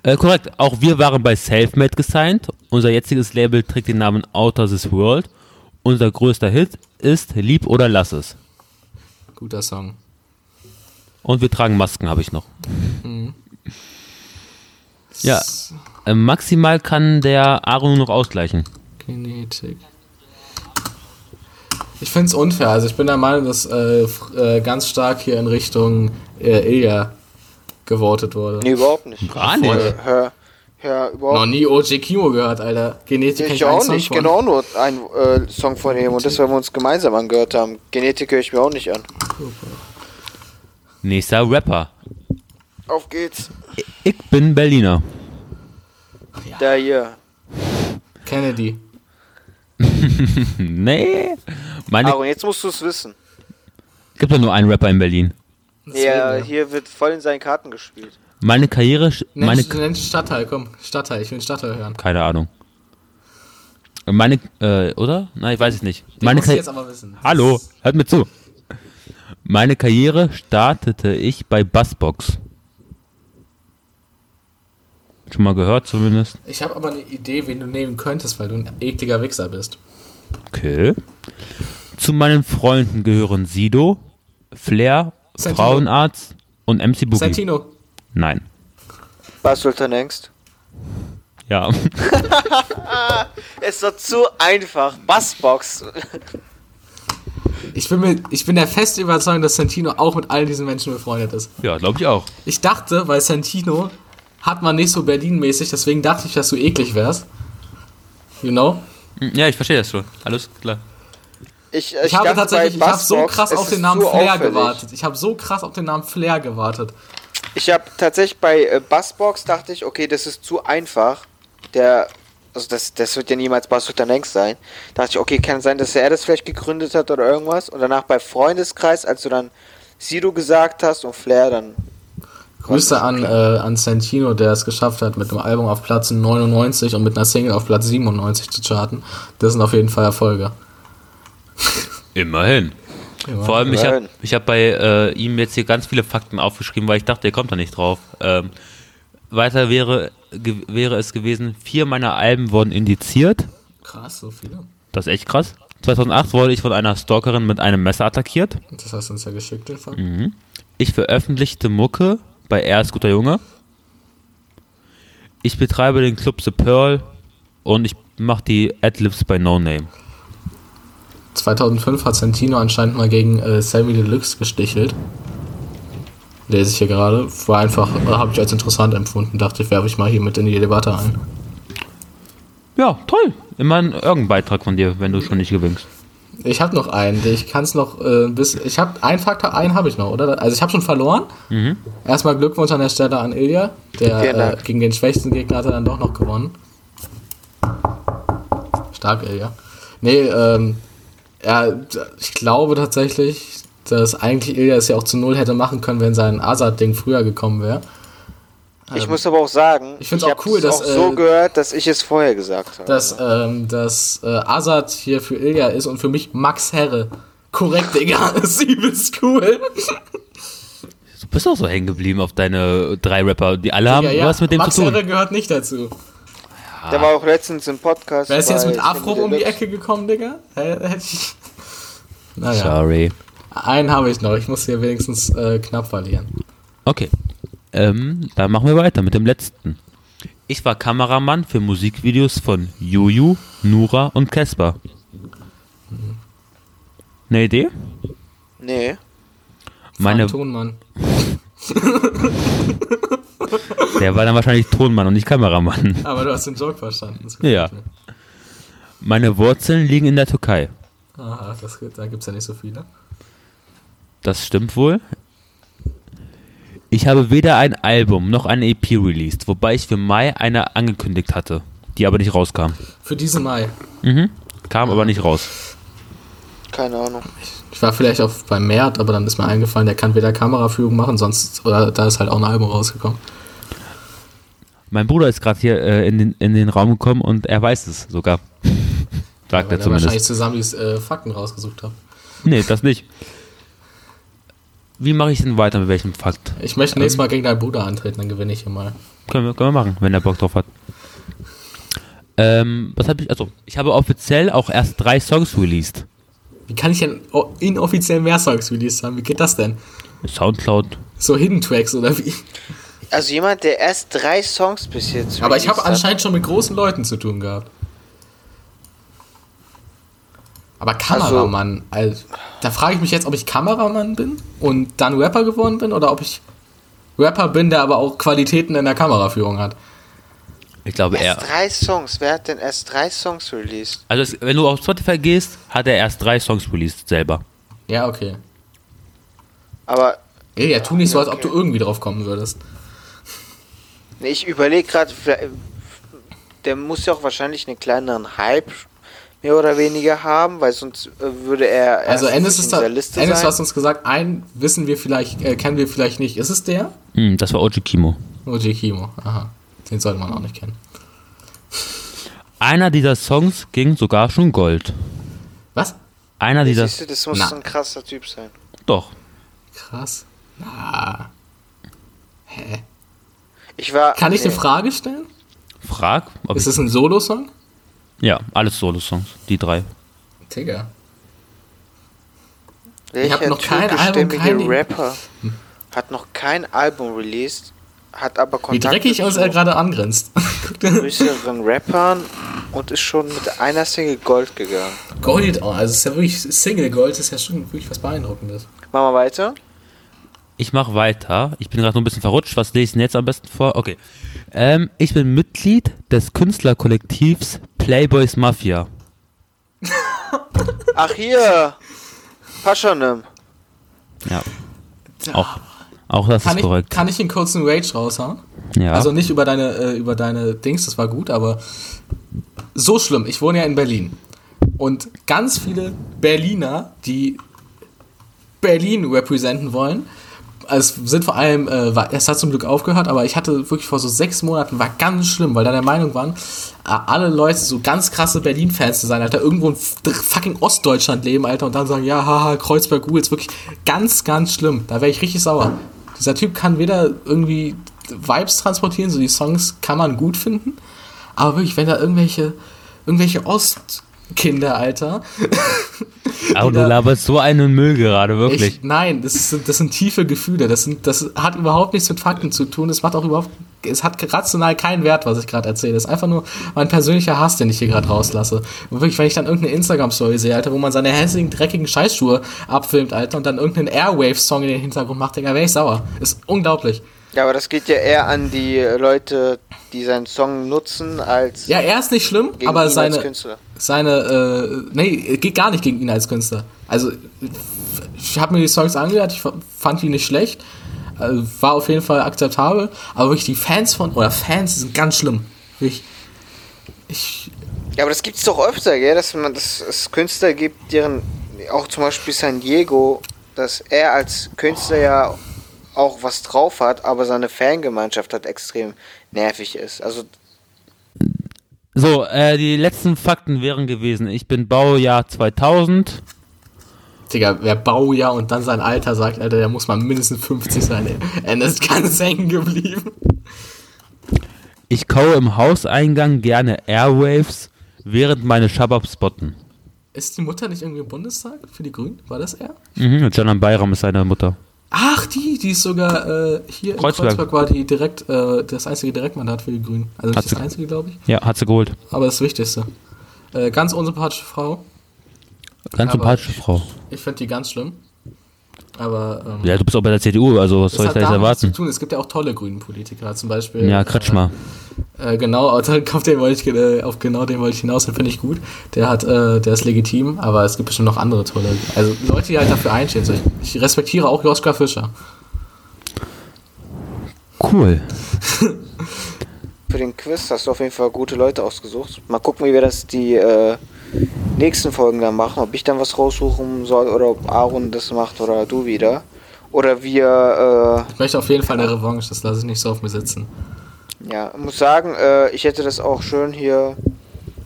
Äh, korrekt, auch wir waren bei Selfmade gesigned. Unser jetziges Label trägt den Namen Outer This World. Unser größter Hit ist Lieb oder Lass es. Guter Song. Und wir tragen Masken, habe ich noch. Ja. S- Äh, maximal kann der Aro nur noch ausgleichen. Genetik. Ich finde es unfair. Also ich bin der Meinung, dass äh, äh, ganz stark hier in Richtung äh, Ilya gewotet wurde. Nee, überhaupt nicht. Gar nicht. Hör, hör, hör Noch überhaupt nie OG Kimo gehört, Alter. Genetik Ich einen auch nicht. von. Genau nur ein äh, Song von ihm und das, weil wir uns gemeinsam angehört haben. Genetik höre ich mir auch nicht an. Nächster Rapper. Auf geht's. Ich bin Berliner. Da hier. Kennedy. Nee. Meine, Aaron, jetzt musst du es wissen. gibt doch nur einen Rapper in Berlin. Ja, Deswegen. hier wird voll in seinen Karten gespielt. Meine Karriere, Nenn, meine, nenn Stadtteil, komm. Stadtteil, ich will den Stadtteil hören. keine Ahnung. Meine, äh, oder? Nein, ich weiß es nicht. Den Meine musst du Karri- jetzt aber wissen. Hallo, hört mir zu. Meine Karriere startete ich bei Buzzbox. Schon mal gehört zumindest? Ich habe aber eine Idee, wen du nehmen könntest, weil du ein ekliger Wichser bist. Okay. Zu meinen Freunden gehören Sido, Flair, Santino. Frauenarzt und MC Boogie. Santino. Nein. Was Sultan Engst? Ja. Es war zu einfach. Bassbox. Ich bin, mir, ich bin der festen Überzeugung, dass Santino auch mit all diesen Menschen befreundet ist. Ja, glaube ich auch. Ich dachte, weil Santino hat man nicht so Berlin-mäßig, deswegen dachte ich, dass du eklig wärst. You know? Ja, ich verstehe das schon. Alles klar. Ich, Ich, habe dachte tatsächlich, ich habe so krass auf den Namen Flair auffällig. gewartet. Ich habe so krass auf den Namen Flair gewartet. Ich habe tatsächlich bei äh, Bassbox dachte ich, okay, das ist zu einfach. Der, also das, das wird ja niemals Bass Sultan Engst sein. Da dachte ich, okay, kann sein, dass er das vielleicht gegründet hat oder irgendwas. Und danach bei Freundeskreis, als du dann Sido gesagt hast und Flair, dann Grüße an, äh, an Santino, der es geschafft hat, mit einem Album auf Platz 99 und mit einer Single auf Platz 97 zu charten. Das sind auf jeden Fall Erfolge. Immerhin. Ja. Vor allem, ich habe Immerhin. ich hab bei äh, ihm jetzt hier ganz viele Fakten aufgeschrieben, weil ich dachte, er kommt da nicht drauf. Ähm, weiter wäre, ge wäre es gewesen, vier meiner Alben wurden indiziert. Krass, so viele. Das ist echt krass. 2008 wurde ich von einer Stalkerin mit einem Messer attackiert. Das hast du uns ja geschickt, den Fakt. Mhm. Ich veröffentlichte Mucke bei Er ist guter Junge. Ich betreibe den Club The Pearl und ich mache die Adlibs bei No Name. 2005 hat Santino anscheinend mal gegen äh, Sammy Deluxe gestichelt. Lese ich hier gerade. War einfach, äh, habe ich als interessant empfunden. Dachte ich, werfe ich mal hier mit in die Debatte ein. Ja, toll. Immerhin irgendein Beitrag von dir, wenn du schon nicht gewinnst. Ich habe noch einen. Ich kann es noch äh, bis. Ich habe einen Faktor, einen habe ich noch, oder? Also ich habe schon verloren. Erstmal Glückwunsch an der Stelle an Ilja. Der äh, gegen den schwächsten Gegner hat er dann doch noch gewonnen. Stark, Ilja. Nee, ähm, ja, ich glaube tatsächlich, dass eigentlich Ilja es ja auch zu null hätte machen können, wenn sein Azad-Ding früher gekommen wäre. Ich Ähm, muss aber auch sagen, ich find's auch hab's cool, dass, auch so äh, gehört, dass ich es vorher gesagt habe. dass, ähm, dass äh, Azad hier für Ilja ist und für mich Max Herre. Korrekt, Digga. Das ist übelst cool. Du bist auch so hängen geblieben auf deine drei Rapper. Die alle haben ja, ja. was mit dem Max zu tun. Herre gehört nicht dazu. Der war auch letztens im Podcast. Wer ist jetzt mit Afro um die. Ecke gekommen, Digga? Hä, hätte ich- Naja, Sorry. einen habe ich noch. Ich muss hier wenigstens äh, knapp verlieren. Okay. Ähm, dann machen wir weiter mit dem letzten. Ich war Kameramann für Musikvideos von Juju, Nura und Casper. Eine Idee? Nee. Meine, Tonmann. der war dann wahrscheinlich Tonmann und nicht Kameramann. Aber du hast den Joke verstanden. Ja. Meine Wurzeln liegen in der Türkei. Aha, das, da gibt es ja nicht so viele. Das stimmt wohl. Ich habe weder ein Album noch eine EP released, wobei ich für Mai eine angekündigt hatte, die aber nicht rauskam. Für diesen Mai. Mhm. Kam aber nicht raus. Keine Ahnung. Ich war vielleicht auch bei Mert, aber dann ist mir eingefallen, der kann weder Kameraführung machen, sonst, oder da ist halt auch ein Album rausgekommen. Mein Bruder ist gerade hier äh, in, den, in den Raum gekommen und er weiß es sogar. Sagt Weil er er wahrscheinlich zumindest. zusammen die äh, Fakten rausgesucht hat. Nee, das nicht. Wie mache ich denn weiter mit welchem Fakt? Ich möchte nächstes Mal gegen deinen Bruder antreten, dann gewinne ich hier mal. Können wir, können wir machen, wenn er Bock drauf hat. Ähm, was habe ich? Also, ich habe offiziell auch erst drei Songs released. Wie kann ich denn inoffiziell mehr Songs released haben? Wie geht das denn? Soundcloud. So Hidden Tracks oder wie? Also jemand, der erst drei Songs bis jetzt Aber ich habe anscheinend schon mit großen Leuten zu tun gehabt. Aber Kameramann, also, da frage ich mich jetzt, ob ich Kameramann bin und dann Rapper geworden bin oder ob ich Rapper bin, der aber auch Qualitäten in der Kameraführung hat. Ich glaube, er. Erst drei Songs. Wer hat denn erst drei Songs released? Also, wenn du auf Spotify gehst, hat er erst drei Songs released selber. Ja, okay. Aber Ey, ja, tu nicht so, als ob du irgendwie drauf kommen würdest. nee, ich überlege gerade, der muss ja auch wahrscheinlich einen kleineren Hype mehr oder weniger haben, weil sonst äh, würde er Also Ennis ist da, Ennis, sein. du hast uns gesagt, einen wissen wir vielleicht, äh, kennen wir vielleicht nicht. Ist es der? Hm, das war OG Kimo. OJ Kimo, aha. Den sollte man auch nicht kennen. Einer dieser Songs ging sogar schon Gold. Was? Einer dieser. Siehst du, das muss Na. so ein krasser Typ sein. Doch. Krass. Na. Hä? Ich war. Kann ich nee. eine Frage stellen? Frag. Ob Ist es ein Solo-Song? Ja, alles Solo-Songs. Die drei. Digga. Welcher hab noch kein Album, türkischstämmige kein- Rapper hat noch kein Album released, hat aber Wie Kontakt dreckig uns zu er gerade angrenzt. Größeren Rappern und ist schon mit einer Single Gold gegangen. Gold, oh, also ist ja wirklich Single Gold, ist ja schon wirklich was Beeindruckendes. Machen wir weiter. Ich mache weiter. Ich bin gerade noch ein bisschen verrutscht. Was lese ich denn jetzt am besten vor? Okay. Ähm, ich bin Mitglied des Künstlerkollektivs Playboys Mafia. Ach hier, Paschanem. Ja. Auch, auch das Kann ist ich, korrekt. kann ich einen kurzen Rage raushauen? ja. Also nicht über deine, äh, über deine Dings, das war gut, aber so schlimm. Ich wohne ja in Berlin. Und ganz viele Berliner, die Berlin representen wollen, es sind vor allem, äh, war, es hat zum Glück aufgehört, aber ich hatte wirklich vor so sechs Monaten, war ganz schlimm, weil da der Meinung waren, alle Leute so ganz krasse Berlin-Fans zu sein, Alter, irgendwo in fucking Ostdeutschland leben, Alter, und dann sagen, ja, haha, Kreuzberg, Google, ist wirklich ganz, ganz schlimm. Da wäre ich richtig sauer. Dieser Typ kann weder irgendwie Vibes transportieren, so die Songs kann man gut finden, aber wirklich, wenn da irgendwelche, irgendwelche Ostkinder, Alter, Aber du laberst so einen Müll gerade, wirklich. ich, nein, das sind, das sind tiefe Gefühle. Das, sind, das hat überhaupt nichts mit Fakten zu tun. Es macht auch überhaupt, es hat rational keinen Wert, was ich gerade erzähle. Es ist einfach nur mein persönlicher Hass, den ich hier gerade rauslasse. Und wirklich, wenn ich dann irgendeine Instagram-Story sehe, Alter, wo man seine hässlichen, dreckigen Scheißschuhe abfilmt, Alter, und dann irgendeinen Airwaves-Song in den Hintergrund macht, Digga, wäre ich sauer. Ist unglaublich. Ja, aber das geht ja eher an die Leute, die seinen Song nutzen, als Ja, er ist nicht schlimm, aber seine, seine, äh, nee, geht gar nicht gegen ihn als Künstler. Also, ich habe mir die Songs angehört, ich fand die nicht schlecht, äh, war auf jeden Fall akzeptabel, aber wirklich die Fans von, oder Fans sind ganz schlimm. Ich, ich, Ja, aber das gibt's doch öfter, gell? Dass man dass es Künstler gibt, deren auch zum Beispiel San Diego, dass er als Künstler ja auch was drauf hat, aber seine Fangemeinschaft halt extrem nervig ist. Also So, äh, die letzten Fakten wären gewesen. Ich bin Baujahr 2000. Digga, wer Baujahr und dann sein Alter sagt, Alter, der muss mal mindestens 50 sein. ey. Er ist ganz hängen geblieben. Ich kaue im Hauseingang gerne Airwaves, während meine Shabab spotten. Ist die Mutter nicht irgendwie im Bundestag für die Grünen? War das er? Mhm, und Canan Bayram ist seine Mutter. Ach, die, die ist sogar äh, hier Kreuzberg. in Kreuzberg war die direkt, äh, das einzige Direktmandat für die Grünen. Also nicht das einzige, glaube ich, Ja, hat sie geholt. aber das Wichtigste. Äh, ganz unsympathische Frau. Ganz sympathische Frau. Ich finde die ganz schlimm. Aber ähm, Ja, du bist auch bei der CDU, also was soll ich hat da jetzt damit was zu erwarten? tun. Es gibt ja auch tolle grünen Politiker, zum Beispiel. Ja, Kretschmer. Äh, genau, auf den wollte ich, äh, auf genau den wollte ich hinaus, den finde ich gut. Der hat, äh, der ist legitim, aber es gibt bestimmt noch andere tolle. Also Leute, die halt dafür einstehen. So, ich, ich respektiere auch Joschka Fischer. Cool. für den Quiz hast du auf jeden Fall gute Leute ausgesucht. Mal gucken, wie wir das die äh, nächsten Folgen dann machen. Ob ich dann was raussuchen soll oder ob Aaron das macht oder du wieder. Oder wir, Ich möchte auf jeden Fall eine Revanche, das lasse ich nicht so auf mir sitzen. äh, ja, muss sagen, äh, ich hätte das auch schön hier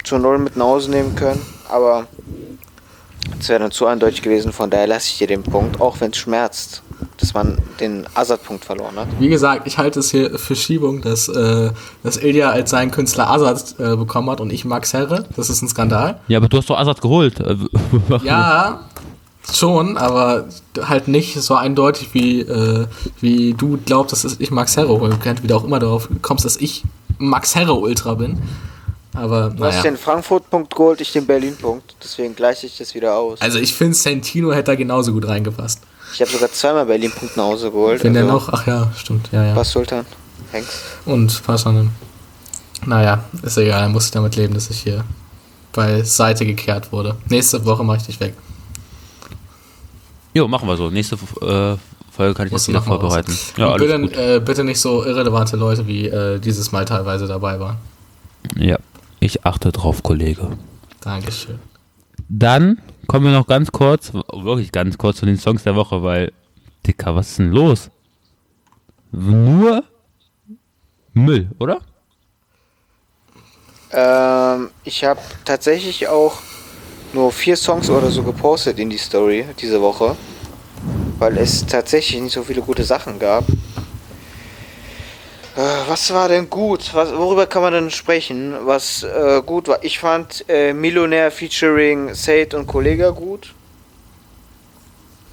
zu Null mit nach Hause nehmen können. Aber es wäre dann zu eindeutig gewesen. Von daher lasse ich dir den Punkt, auch wenn es schmerzt, dass man den Azad-Punkt verloren hat. Wie gesagt, ich halte es hier für Schiebung, dass, äh, dass Ilja als seinen Künstler Azad äh, bekommen hat und ich Max Herre. Das ist ein Skandal. Ja, aber du hast doch Assad geholt. Äh, Ja, schon, aber halt nicht so eindeutig, wie, äh, wie du glaubst, dass ich Max Herre holen könnte, wie du auch immer darauf kommst, dass ich Max Herre Ultra bin. Aber Du hast den Frankfurt-Punkt geholt, ich den Berlin-Punkt. Deswegen gleiche ich das wieder aus. Also ich finde, Santino hätte da genauso gut reingepasst. Ich habe sogar zweimal Berlin-Punkt nach Hause geholt. Wenn der also- noch, ach ja, stimmt, ja, ja. Was Sultan? Hengst. Und Paschanen. Naja, ist egal, dann muss ich damit leben, dass ich hier beiseite gekehrt wurde. Nächste Woche mache ich dich weg. jo, machen wir so. Nächste äh, Folge kann ich Musst jetzt wieder vorbereiten. Ja, alles bitte, gut. äh, bitte nicht so irrelevante Leute wie äh, dieses Mal teilweise dabei waren. Ja, ich achte drauf, Kollege. Dankeschön. Dann kommen wir noch ganz kurz, wirklich ganz kurz zu den Songs der Woche, weil, Dicker, was ist denn los? Nur Müll, oder? Ähm, ich habe tatsächlich auch nur vier Songs oder so gepostet in die Story diese Woche, weil es tatsächlich nicht so viele gute Sachen gab. Äh, was war denn gut? Was, worüber kann man denn sprechen? Was äh, gut war? Ich fand äh, Millionär featuring Said und Kollega gut.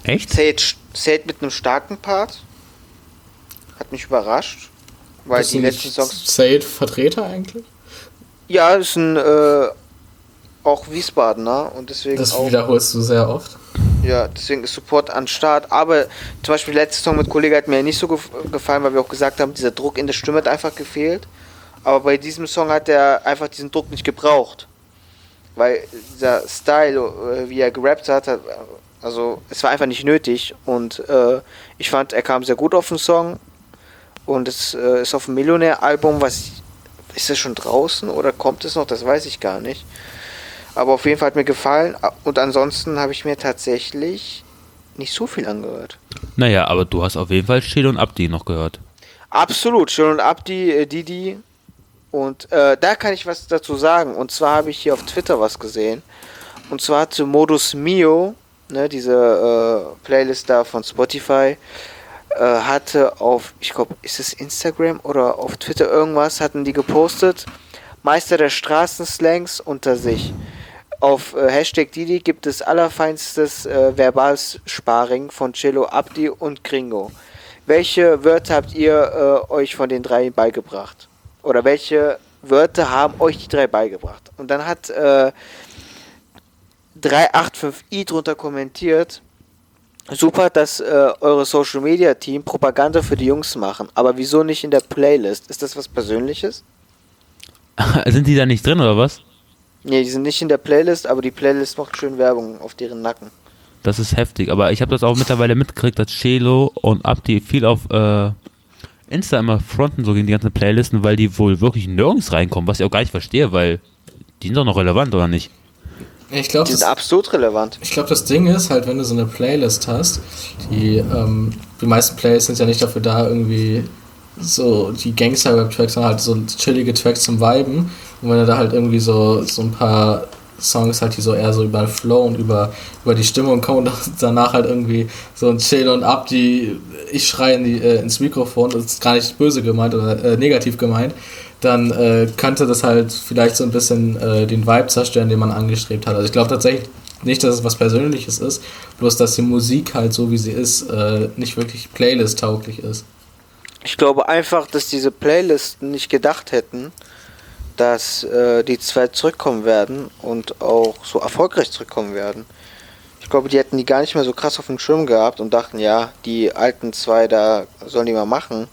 Echt? Said, Said mit einem starken Part. Hat mich überrascht. Weil Bist die letzten Songs. Said Vertreter eigentlich? Ja, ist ein äh, auch Wiesbadener und deswegen Das wiederholst du sehr oft. Ja, deswegen ist Support an Start. Aber zum Beispiel der letzte Song mit Kollege hat mir nicht so gef gefallen, weil wir auch gesagt haben, dieser Druck in der Stimme hat einfach gefehlt. Aber bei diesem Song hat er einfach diesen Druck nicht gebraucht. Weil dieser Style, äh, wie er gerappt hat, hat also es war einfach nicht nötig. Und äh, ich fand, er kam sehr gut auf den Song. Und es äh, ist auf dem Millionär-Album, was ist das schon draußen oder kommt es noch? Das weiß ich gar nicht. Aber auf jeden Fall hat mir gefallen. Und ansonsten habe ich mir tatsächlich nicht so viel angehört. Naja, aber du hast auf jeden Fall Chill und Abdi noch gehört. Absolut, Schön und Abdi, äh, Didi. Und äh, da kann ich was dazu sagen. Und zwar habe ich hier auf Twitter was gesehen. Und zwar zu Modus Mio, ne, diese äh, Playlist da von Spotify, äh, hatte auf, ich glaube, ist es Instagram oder auf Twitter irgendwas, hatten die gepostet. Meister der Straßenslangs unter sich. Auf äh, Hashtag Didi gibt es allerfeinstes äh, Verbalsparing von Cello, Abdi und Gringo. Welche Wörter habt ihr äh, euch von den drei beigebracht? Oder welche Wörter haben euch die drei beigebracht? Und dann hat äh, 385i drunter kommentiert, super, dass äh, eure Social Media Team Propaganda für die Jungs machen, aber wieso nicht in der Playlist? Ist das was Persönliches? Sind die da nicht drin oder was? Nee, die sind nicht in der Playlist, aber die Playlist macht schön Werbung auf deren Nacken. Das ist heftig, aber ich habe das auch mittlerweile mitgekriegt, dass Chelo und Abdi viel auf äh, Insta immer fronten, so gegen die ganzen Playlisten, weil die wohl wirklich nirgends reinkommen, was ich auch gar nicht verstehe, weil die sind doch noch relevant, oder nicht? Ich glaube, Die das, sind absolut relevant. ich glaub, das Ding ist halt, wenn du so eine Playlist hast, die, ähm, die meisten Playlists sind ja nicht dafür da, irgendwie so die Gangster-Rap-Tracks, sondern halt so chillige Tracks zum Viben. Und wenn du da halt irgendwie so, so ein paar Songs halt, die so eher so über den Flow und über, über die Stimmung kommen und danach halt irgendwie so ein Chill und Ab, die ich schreie in die, äh, ins Mikrofon, das ist gar nicht böse gemeint oder äh, negativ gemeint, dann äh, könnte das halt vielleicht so ein bisschen äh, den Vibe zerstören, den man angestrebt hat. Also ich glaube tatsächlich nicht, dass es was Persönliches ist, bloß dass die Musik halt so wie sie ist, äh, nicht wirklich Playlist-tauglich ist. Ich glaube einfach, dass diese Playlisten nicht gedacht hätten, dass äh, die zwei zurückkommen werden und auch so erfolgreich zurückkommen werden. Ich glaube, die hätten die gar nicht mehr so krass auf dem Schirm gehabt und dachten, ja, die alten zwei da sollen die mal machen.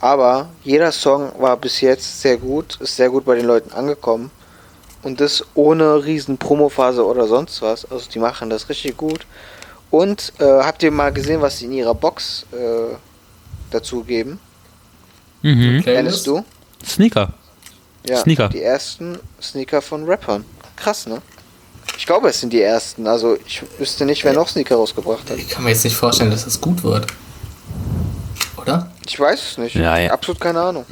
Aber jeder Song war bis jetzt sehr gut, ist sehr gut bei den Leuten angekommen. Und das ohne riesen Promophase oder sonst was. Also die machen das richtig gut. Und äh, habt ihr mal gesehen, was sie in ihrer Box äh, dazu geben? Mhm. Kennst du? Sneaker. Ja, Sneaker. die ersten Sneaker von Rappern. Krass, ne? Ich glaube, es sind die ersten. Also ich wüsste nicht, wer noch Sneaker rausgebracht hat. Ich kann mir jetzt nicht vorstellen, dass das gut wird. Oder? Ich weiß es nicht. Ja, ja. Absolut keine Ahnung.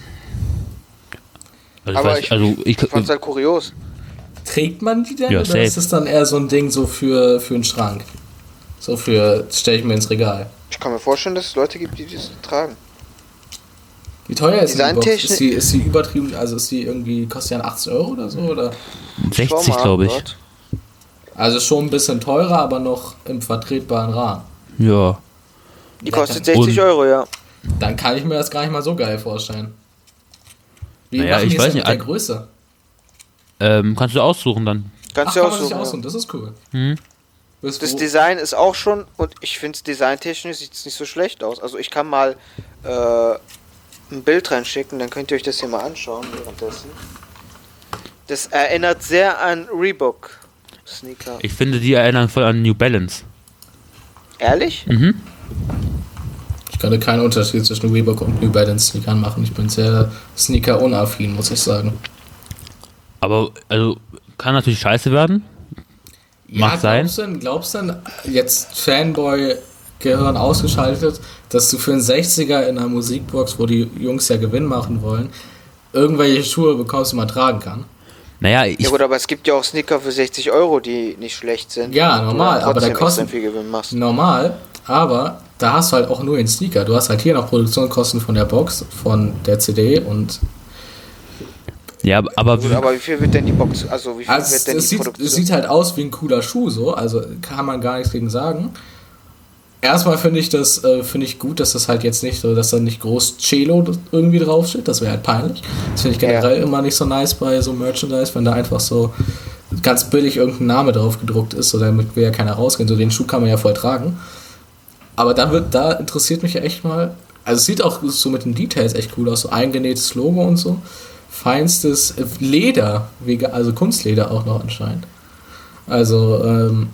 Also ich, Aber weiß, ich, also ich, ich fand es halt kurios. Trägt man die denn Ja, oder safe. ist es dann eher so ein Ding so für, für einen Schrank? So für, stelle ich mir ins Regal. Ich kann mir vorstellen, dass es Leute gibt, die das tragen. Wie teuer ist die Box? Ist die, ist die übertrieben, also ist die irgendwie, kostet die dann 80 Euro oder so? Oder? Schau 60 mal, glaube ich. Also schon ein bisschen teurer, aber noch im vertretbaren Rahmen. Ja. Die Ja, kostet dann- 60 Und- Euro, ja. Dann kann ich mir das gar nicht mal so geil vorstellen. Wie Naja, machen ich weiß nicht, mit der Größe? Ähm, kannst du aussuchen dann. Kannst Ach, du kann auch man sich aussuchen, das ist cool. Mhm. Wisst Das Design ist auch schon, und ich finde es designtechnisch sieht es nicht so schlecht aus. Also ich kann mal äh, ein Bild reinschicken, dann könnt ihr euch das hier mal anschauen währenddessen. Das erinnert sehr an Reebok Sneaker. Ich finde, die erinnern voll an New Balance. Ehrlich? Mhm. Ich könnte keinen Unterschied zwischen Reebok und New Balance Sneakern machen. Ich bin sehr Sneaker-unaffin, muss ich sagen. Aber, also, kann natürlich scheiße werden. Mag sein. Glaubst du, denn, glaubst du denn, jetzt Fanboy-Gehirn ausgeschaltet, dass du für einen 60er in einer Musikbox, wo die Jungs ja Gewinn machen wollen, irgendwelche Schuhe bekommst, die man tragen kann? Naja, ich, Ja gut, aber es gibt ja auch Sneaker für 60 Euro, die nicht schlecht sind. Ja, normal, aber extrem kostet- viel Gewinn machst. Normal, aber da hast du halt auch nur den Sneaker. Du hast halt hier noch Produktionskosten von der Box, von der CD und ja, aber Gut, aber wie viel wird denn die Box, also wie viel Also wird es, denn es, die sieht, Produktion? es sieht halt aus wie ein cooler Schuh so, also kann man gar nichts gegen sagen. Erstmal finde ich das äh, finde ich gut, dass das halt jetzt nicht so, dass da nicht groß Cello irgendwie draufsteht, das wäre halt peinlich. Das finde ich generell immer nicht so nice bei so Merchandise, wenn da einfach so ganz billig irgendein Name drauf gedruckt ist, so damit will ja keiner rausgehen. So den Schuh kann man ja voll tragen. Aber da wird, da interessiert mich ja echt mal. Also es sieht auch so mit den Details echt cool aus, so eingenähtes Logo und so. Feinstes Leder, also Kunstleder auch noch anscheinend. Also, ähm,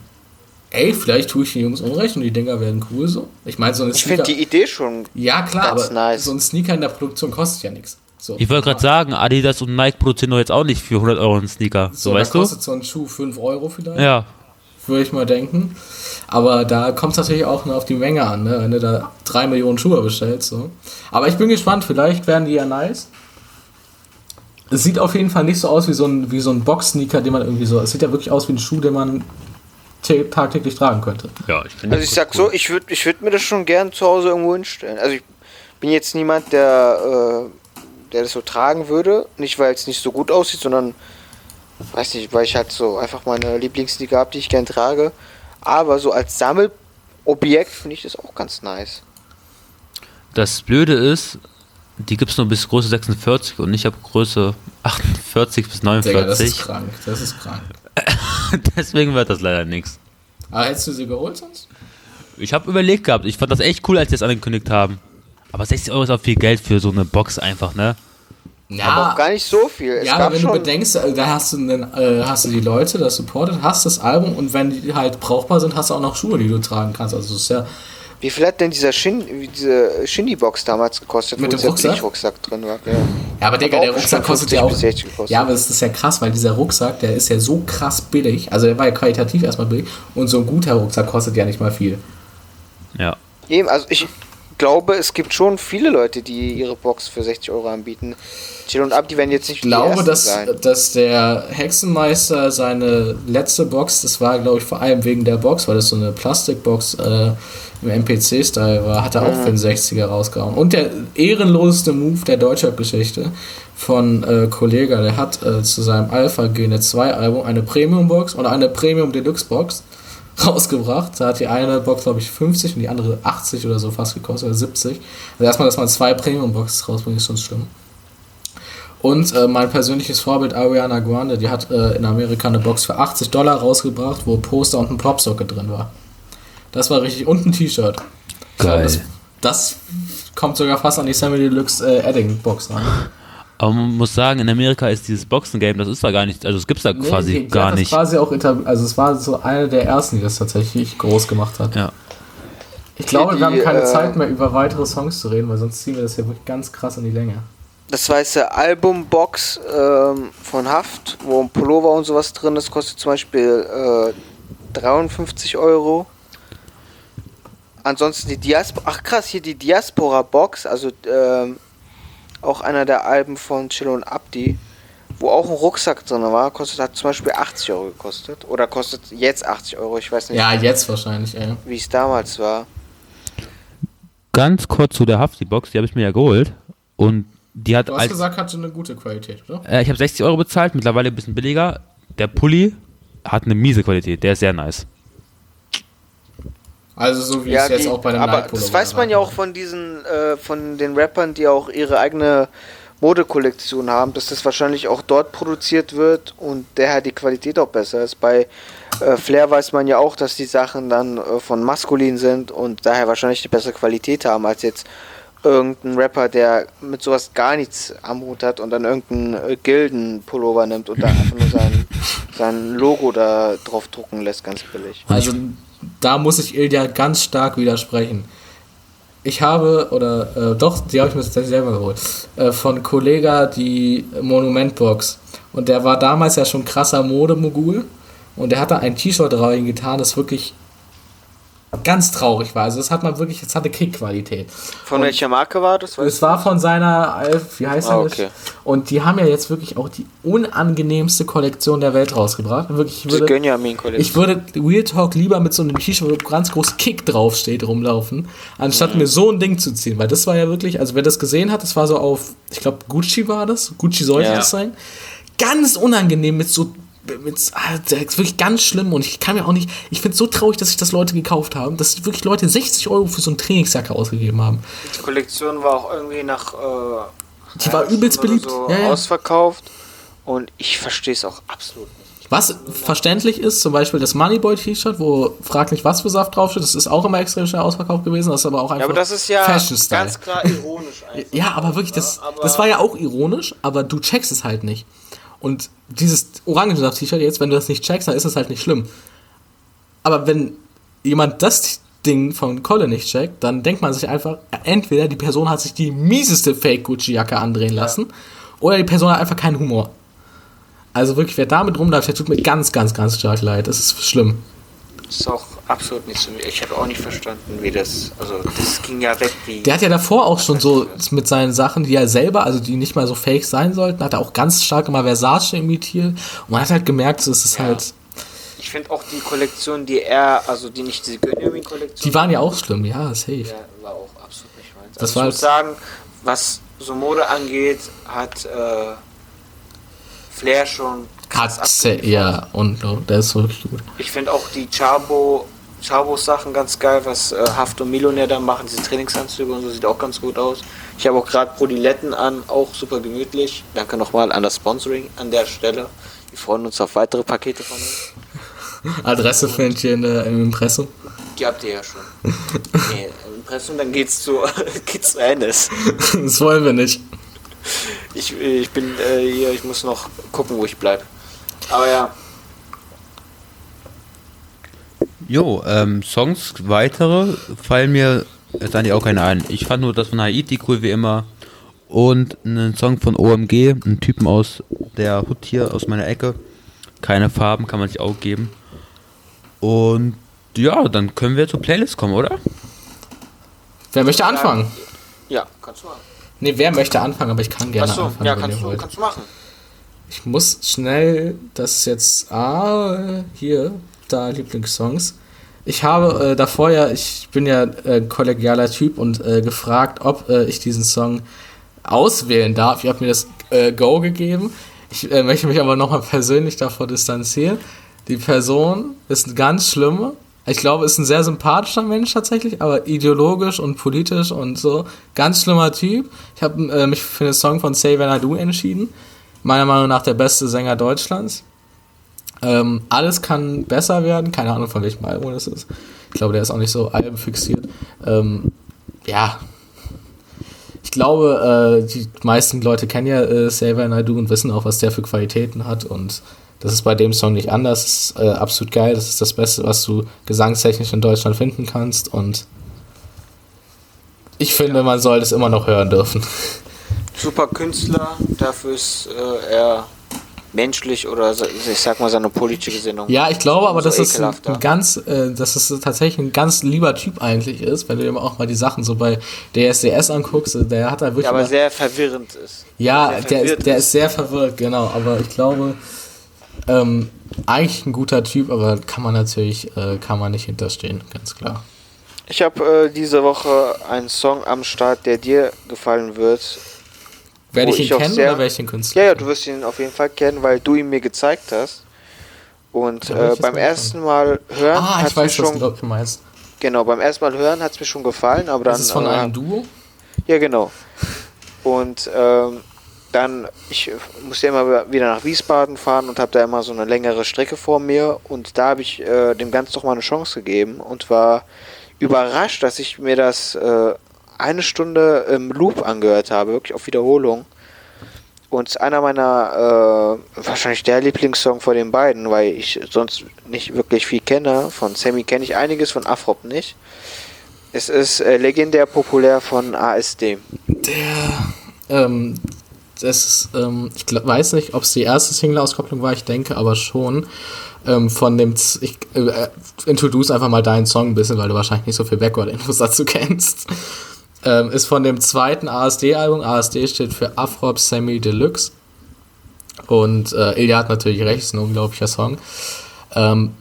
ey, vielleicht tue ich den Jungs Unrecht und die Dinger werden cool so. Ich meine, so eine ich finde die Idee schon. Ja, klar, ganz aber nice. so ein Sneaker in der Produktion kostet ja nichts. So. ich wollte gerade sagen, Adidas und Nike produzieren doch jetzt auch nicht für 100 Euro einen Sneaker. So, so, weißt da du? kostet so ein Schuh 5 Euro vielleicht. Ja. würde ich mal denken. Aber da kommt es natürlich auch nur auf die Menge an, ne? wenn du da drei Millionen Schuhe bestellst. So. Aber ich bin gespannt, vielleicht werden die ja nice. Es sieht auf jeden Fall nicht so aus wie so ein, wie so ein Box-Sneaker, den man irgendwie so. Es sieht ja wirklich aus wie ein Schuh, den man tä- tagtäglich tragen könnte. Ja, ich finde Also ich sag so, ich würde ich würd mir das schon gern zu Hause irgendwo hinstellen. Also ich bin jetzt niemand, der, äh, der das so tragen würde. Nicht, weil es nicht so gut aussieht, sondern, weiß nicht, weil ich halt so einfach meine Lieblingssneaker habe, die ich gern trage. Aber so als Sammelobjekt finde ich das auch ganz nice. Das Blöde ist, die gibt es nur bis Größe 46 und ich habe Größe 48 bis Digga, das ist 49. krank. Das ist krank. Deswegen wird das leider nichts. Aber hättest du sie geholt sonst? Ich habe überlegt gehabt, ich fand das echt cool, als die das angekündigt haben. Aber 60 Euro ist auch viel Geld für so eine Box einfach, ne? Aber auch gar nicht so viel. Es Ja, gab aber wenn schon, du bedenkst, äh, da hast du, einen, äh, hast du die Leute, das supportet, hast das Album und wenn die halt brauchbar sind, hast du auch noch Schuhe, die du tragen kannst. Also es ist ja wie viel hat denn dieser Shin, diese Shindy-Box damals gekostet, Mit wo dem dieser Rucksack? Drin war? Ja. Ja, aber Digga, der Rucksack kostet ja 50 auch. bis 60 gekostet. Ja, aber es ist ja krass, weil dieser Rucksack, der ist ja so krass billig. Also der war ja qualitativ erstmal billig. Und so ein guter Rucksack kostet ja nicht mal viel. Ja. Eben, also ich glaube, es gibt schon viele Leute, die ihre Box für 60 Euro anbieten. Chill und Ab, die werden jetzt nicht Ich glaube, dass, sein. dass der Hexenmeister seine letzte Box, das war, glaube ich, vor allem wegen der Box, weil das so eine Plastikbox äh, im MPC-Style war, hat er auch für einen 60er rausgehauen. Und der ehrenloseste Move der Deutschrap-Geschichte von äh, Kollega, der hat äh, zu seinem Alpha Gene 2 Album eine Premium-Box und eine Premium Deluxe-Box rausgebracht. Da hat die eine Box, glaube ich, 50 und die andere 80 oder so fast gekostet, oder 70. Also erstmal, dass man zwei Premium-Boxes rausbringt, ist schon schlimm. Und äh, mein persönliches Vorbild Ariana Grande, die hat äh, in Amerika eine Box für 80 Dollar rausgebracht, wo ein Poster und ein Popsocket drin war. Das war richtig. Und ein T-Shirt. Geil. Das, das kommt sogar fast an die Sammy Deluxe äh, Edding Box ran. Aber man muss sagen, in Amerika ist dieses Boxen-Game, das ist da gar nicht, also es gibt's da quasi die- die gar nicht. Quasi auch also es war so eine der ersten, die das tatsächlich groß gemacht hat. Ja. Ich glaube, wir haben die, keine äh, Zeit mehr über weitere Songs zu reden, weil sonst ziehen wir das hier wirklich ganz krass in die Länge. Das weiße Albumbox ähm, von Haft, wo ein Pullover und sowas drin ist, kostet zum Beispiel äh, 53 Euro. Ansonsten die Diaspora, ach krass, hier die Diaspora Box, also ähm, auch einer der Alben von Chilo und Abdi, wo auch ein Rucksack drin war, kostet hat zum Beispiel 80 Euro gekostet. Oder kostet jetzt 80 Euro, ich weiß nicht, Ja, jetzt wahrscheinlich, ey. wie es damals war. Ganz kurz zu der Hafti-Box, die habe ich mir ja geholt. Und die hat Du hast als. gesagt, hatte eine gute Qualität, oder? Äh, ich habe 60 Euro bezahlt, mittlerweile ein bisschen billiger. Der Pulli hat eine miese Qualität, der ist sehr nice. Also so wie es jetzt auch bei dem aber das weiß man ja auch von diesen, äh, von den Rappern, die auch ihre eigene Modekollektion haben, dass das wahrscheinlich auch dort produziert wird und daher die Qualität auch besser ist. Bei äh, Flair weiß man ja auch, dass die Sachen dann äh, von maskulin sind und daher wahrscheinlich eine bessere Qualität haben als jetzt irgendein Rapper, der mit sowas gar nichts am Hut hat und dann irgendeinen äh, Gilden-Pullover nimmt und da einfach nur sein, sein Logo da drauf drucken lässt, ganz billig. Also da muss ich Ilja ganz stark widersprechen. Ich habe, oder äh, doch, die habe ich mir tatsächlich selber geholt, äh, von Kollega die Monumentbox. Und der war damals ja schon krasser Modemogul. Und der hatte ein T-Shirt reingetan, das wirklich ganz traurig war. Also das hat man wirklich, es hatte Kick-Qualität. Von welcher Marke war das? Es war von seiner, wie heißt Ah, er? okay. Und die haben ja jetzt wirklich auch die unangenehmste Kollektion der Welt rausgebracht. Wirklich, ich würde, ich würde Real Talk lieber mit so einem T-Shirt, wo ganz groß Kick draufsteht, rumlaufen, anstatt mir so ein Ding zu ziehen. Weil das war ja wirklich, also wer das gesehen hat, das war so auf, ich glaube, Gucci war das. Gucci sollte Ja. das sein. Ganz unangenehm mit so. Mit, ah, das ist wirklich ganz schlimm und ich kann mir auch nicht. Ich finde es so traurig, dass sich das Leute gekauft haben, dass wirklich Leute 60 Euro für so eine Trainingsjacke ausgegeben haben. Die Kollektion war auch irgendwie nach. Äh, Die war übelst beliebt. So Ja, ja. Ausverkauft. Und ich verstehe es auch absolut nicht. Was verständlich ist, zum Beispiel das Moneyboy-T-Shirt, wo frag nicht was für Saft draufsteht, das ist auch immer extrem schnell ausverkauft gewesen, das ist aber auch einfach Ja, aber das ist ja ganz klar ironisch einfach. Ja, aber wirklich, das, aber- das war ja auch ironisch, aber du checkst es halt nicht. Und dieses Orangensaft-T-Shirt jetzt, wenn du das nicht checkst, dann ist es halt nicht schlimm. Aber wenn jemand das Ding von Kolle nicht checkt, dann denkt man sich einfach, entweder die Person hat sich die mieseste Fake-Gucci-Jacke andrehen lassen, oder die Person hat einfach keinen Humor. Also wirklich, wer damit rumläuft, der tut mir ganz, ganz, ganz stark leid. Das ist schlimm. Ist auch absolut nicht so. Ich habe auch nicht verstanden, wie das. Also, das ging ja weg wie. Der hat ja davor auch schon so mit seinen Sachen, die er selber, also die nicht mal so fake sein sollten, hat er auch ganz stark immer Versace imitiert. Und man hat halt gemerkt, es ist Ja. halt, Ich finde auch die Kollektion, die er, also die nicht diese Gönjamin-Kollektion. die waren ja auch schlimm, ja, safe. Ja, war auch absolut nicht meins. Das Also war ich muss halt- sagen, was so Mode angeht, hat äh, Flair schon krass Hat ja, und der ist wirklich gut. Ich finde auch die Chabo, Chabos Sachen ganz geil, was äh, Haft und Millionär da machen, diese Trainingsanzüge und so, sieht auch ganz gut aus. Ich habe auch gerade Prodiletten an, auch super gemütlich. Danke nochmal an das Sponsoring an der Stelle. Wir freuen uns auf weitere Pakete von euch. Adresse findet ihr in der, im Impressum. Die habt ihr ja schon. nee, im Impressum, dann geht's zu, geht's zu Ennis. Das wollen wir nicht. Ich, ich bin äh, hier, ich muss noch gucken, wo ich bleibe. Aber ja, Jo, ähm, Songs weitere fallen mir jetzt eigentlich auch keine ein. Ich fand nur das von Haiti cool wie immer. und einen Song von OMG, einen Typen aus der Hut hier aus meiner Ecke. Keine Farben, kann man sich auch geben. Und ja, dann können wir zur Playlist kommen, oder? Wer möchte anfangen? Ja, kannst du machen. Nee, wer möchte anfangen, aber ich kann gerne Achso, anfangen. ja, kannst du, kannst du machen. Ich muss schnell, das jetzt, ah, hier, da Lieblingssongs. Ich habe äh, davor ja, ich bin ja äh, kollegialer Typ und äh, gefragt, ob äh, ich diesen Song auswählen darf. Ihr habt mir das äh, Go gegeben. Ich äh, möchte mich aber nochmal persönlich davor distanzieren. Die Person ist eine ganz schlimme. Ich glaube, ist ein sehr sympathischer Mensch tatsächlich, aber ideologisch und politisch und so. Ganz schlimmer Typ. Ich habe mich für den Song von Say When I Do entschieden. Meiner Meinung nach der beste Sänger Deutschlands. Ähm, alles kann besser werden. Keine Ahnung, von welchem Album das ist. Ich glaube, der ist auch nicht so albenfixiert. Ähm, ja. Ich glaube, äh, die meisten Leute kennen ja äh, Save and I Do und wissen auch, was der für Qualitäten hat. Und das ist bei dem Song nicht anders. Das ist äh, absolut geil. Das ist das Beste, was du gesangstechnisch in Deutschland finden kannst. Und ich finde, man soll das immer noch hören dürfen. Super Künstler, dafür ist äh, er menschlich oder se- ich sag mal seine politische Gesinnung. Ja, ich glaube aber, dass es ein, ganz, äh, dass es tatsächlich ein ganz lieber Typ eigentlich ist, wenn du dir auch mal die Sachen so bei DSDS anguckst, äh, der hat da wirklich Ja, aber mal, sehr verwirrend ist. ja, der ist, der ist. ist sehr verwirrt, genau, aber ich glaube, ähm, eigentlich ein guter Typ, aber kann man natürlich, äh, kann man nicht hinterstehen, ganz klar. Ich habe äh, diese Woche einen Song am Start, der dir gefallen wird. Werde ich ihn ich kennen sehr- oder werde ich den Künstler? Ja, ja, du wirst ihn auf jeden Fall kennen, weil du ihn mir gezeigt hast. Und äh, beim ersten Mal hören Ah, ich weiß, was schon, du glaub, du meinst. genau, beim ersten Mal hören hat es mir schon gefallen, aber dann Das ist von äh, einem Duo? Ja, genau. Und ähm, dann, ich musste immer wieder nach Wiesbaden fahren und habe da immer so eine längere Strecke vor mir. Und da habe ich äh, dem Ganzen doch mal eine Chance gegeben und war überrascht, dass ich mir das äh, eine Stunde im Loop angehört habe, wirklich auf Wiederholung. Und einer meiner, äh, wahrscheinlich der Lieblingssong von den beiden, weil ich sonst nicht wirklich viel kenne. Von Sammy kenne ich einiges, von Afrop nicht. Es ist äh, legendär populär von ASD. Der, ähm, das ist, ähm, ich glaub, weiß nicht, ob es die erste Single-Auskopplung war, ich denke aber schon. Ähm, von dem, Z ich äh, äh, introduce einfach mal deinen Song ein bisschen, weil du wahrscheinlich nicht so viel Backward-Infos dazu kennst. Ähm, ist von dem zweiten ASD-Album. ASD steht für Afrop Semi Deluxe. Und äh, Ilja hat natürlich recht, ist ein unglaublicher Song. Ähm,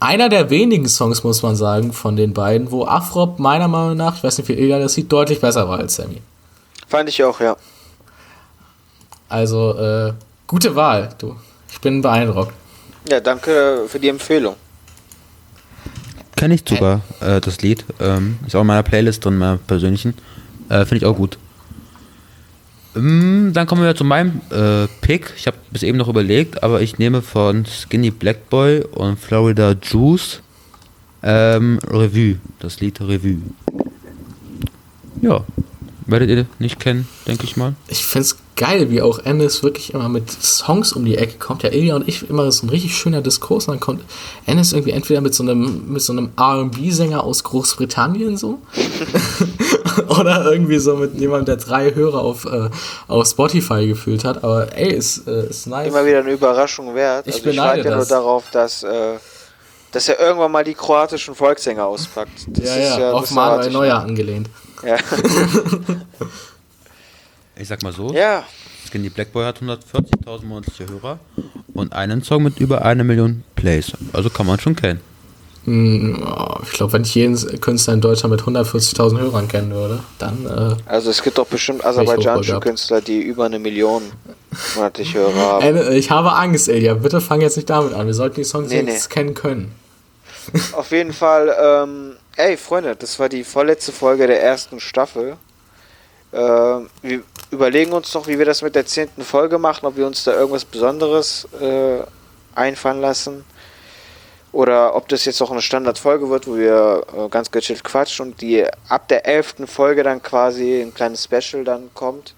einer der wenigen Songs, muss man sagen, von den beiden, wo Afrop meiner Meinung nach, ich weiß nicht, wie Ilja das sieht, deutlich besser war als Sammy. Fand ich auch, ja. Also, äh, gute Wahl, du. Ich bin beeindruckt. Ja, danke für die Empfehlung. Kenne ich sogar, äh, das Lied. Ähm, ist auch in meiner Playlist drin, meiner persönlichen. Äh, Finde ich auch gut. Ähm, dann kommen wir zu meinem äh, Pick. Ich habe bis eben noch überlegt, aber ich nehme von Skinny Black Boy und Florida Juice ähm, Revue. Das Lied Revue. Ja. Werdet ihr nicht kennen, denke ich mal. Ich find's geil, wie auch Ennis wirklich immer mit Songs um die Ecke kommt. Ja, Ilja und ich immer so ein richtig schöner Diskurs. Und dann kommt Ennis irgendwie entweder mit so einem, mit so einem R&B-Sänger aus Großbritannien so. Oder irgendwie so mit jemandem, der drei Hörer auf, äh, auf Spotify gefühlt hat. Aber ey, ist, äh, ist nice. Immer wieder eine Überraschung wert. Ich also ich warte ja nur darauf, dass, äh, dass er irgendwann mal die kroatischen Volkssänger auspackt. Das ja, ist ja, auf Manuel ich Neuer angelehnt. Ja. Ich sag mal so. ja, Skinny Black Boy hat 140.000 monatliche Hörer und einen Song mit über eine Million Plays. Also kann man schon kennen. Oh, ich glaube, wenn ich jeden Künstler in Deutschland mit 140.000 Hörern kennen würde, dann äh, also es gibt doch bestimmt aserbaidschanische. Künstler, die über eine Million monatliche Hörer haben. Äh, Ich habe Angst, Ilja. Bitte fang jetzt nicht damit an. Wir sollten die Songs Nee, jetzt kennen können. Auf jeden Fall, ähm, ey Freunde, das war die vorletzte Folge der ersten Staffel. Ähm, wir überlegen uns noch, wie wir das mit der zehnten Folge machen, ob wir uns da irgendwas Besonderes äh, einfallen lassen. Oder ob das jetzt auch eine Standardfolge wird, wo wir äh, ganz gechillt quatschen und die ab der elften Folge dann quasi ein kleines Special dann kommt.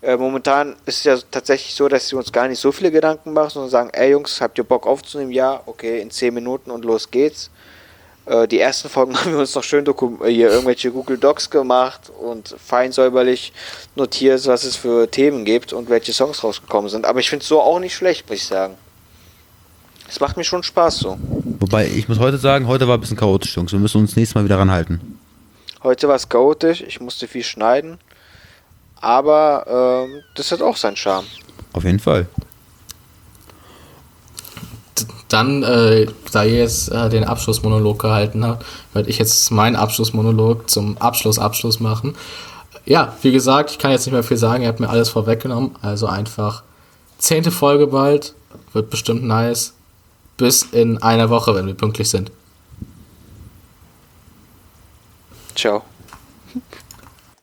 Äh, momentan ist es ja tatsächlich so, dass sie uns gar nicht so viele Gedanken machen, sondern sagen, ey Jungs, habt ihr Bock aufzunehmen? Ja, okay, in 10 Minuten und los geht's. Äh, die ersten Folgen haben wir uns noch schön äh, hier irgendwelche Google Docs gemacht und fein säuberlich notiert, was es für Themen gibt und welche Songs rausgekommen sind. Aber ich finde es so auch nicht schlecht, muss ich sagen. Es macht mir schon Spaß so. Wobei, ich muss heute sagen, heute war ein bisschen chaotisch, Jungs. Wir müssen uns nächstes Mal wieder ranhalten. Heute war es chaotisch, ich musste viel schneiden. Aber ähm, das hat auch seinen Charme. Auf jeden Fall. Dann, äh, da ihr jetzt äh, den Abschlussmonolog gehalten habt, werde ich jetzt meinen Abschlussmonolog zum Abschluss Abschluss machen. Ja, wie gesagt, ich kann jetzt nicht mehr viel sagen, ihr habt mir alles vorweggenommen. Also einfach zehnte Folge bald, wird bestimmt nice. Bis in einer Woche, wenn wir pünktlich sind. Ciao.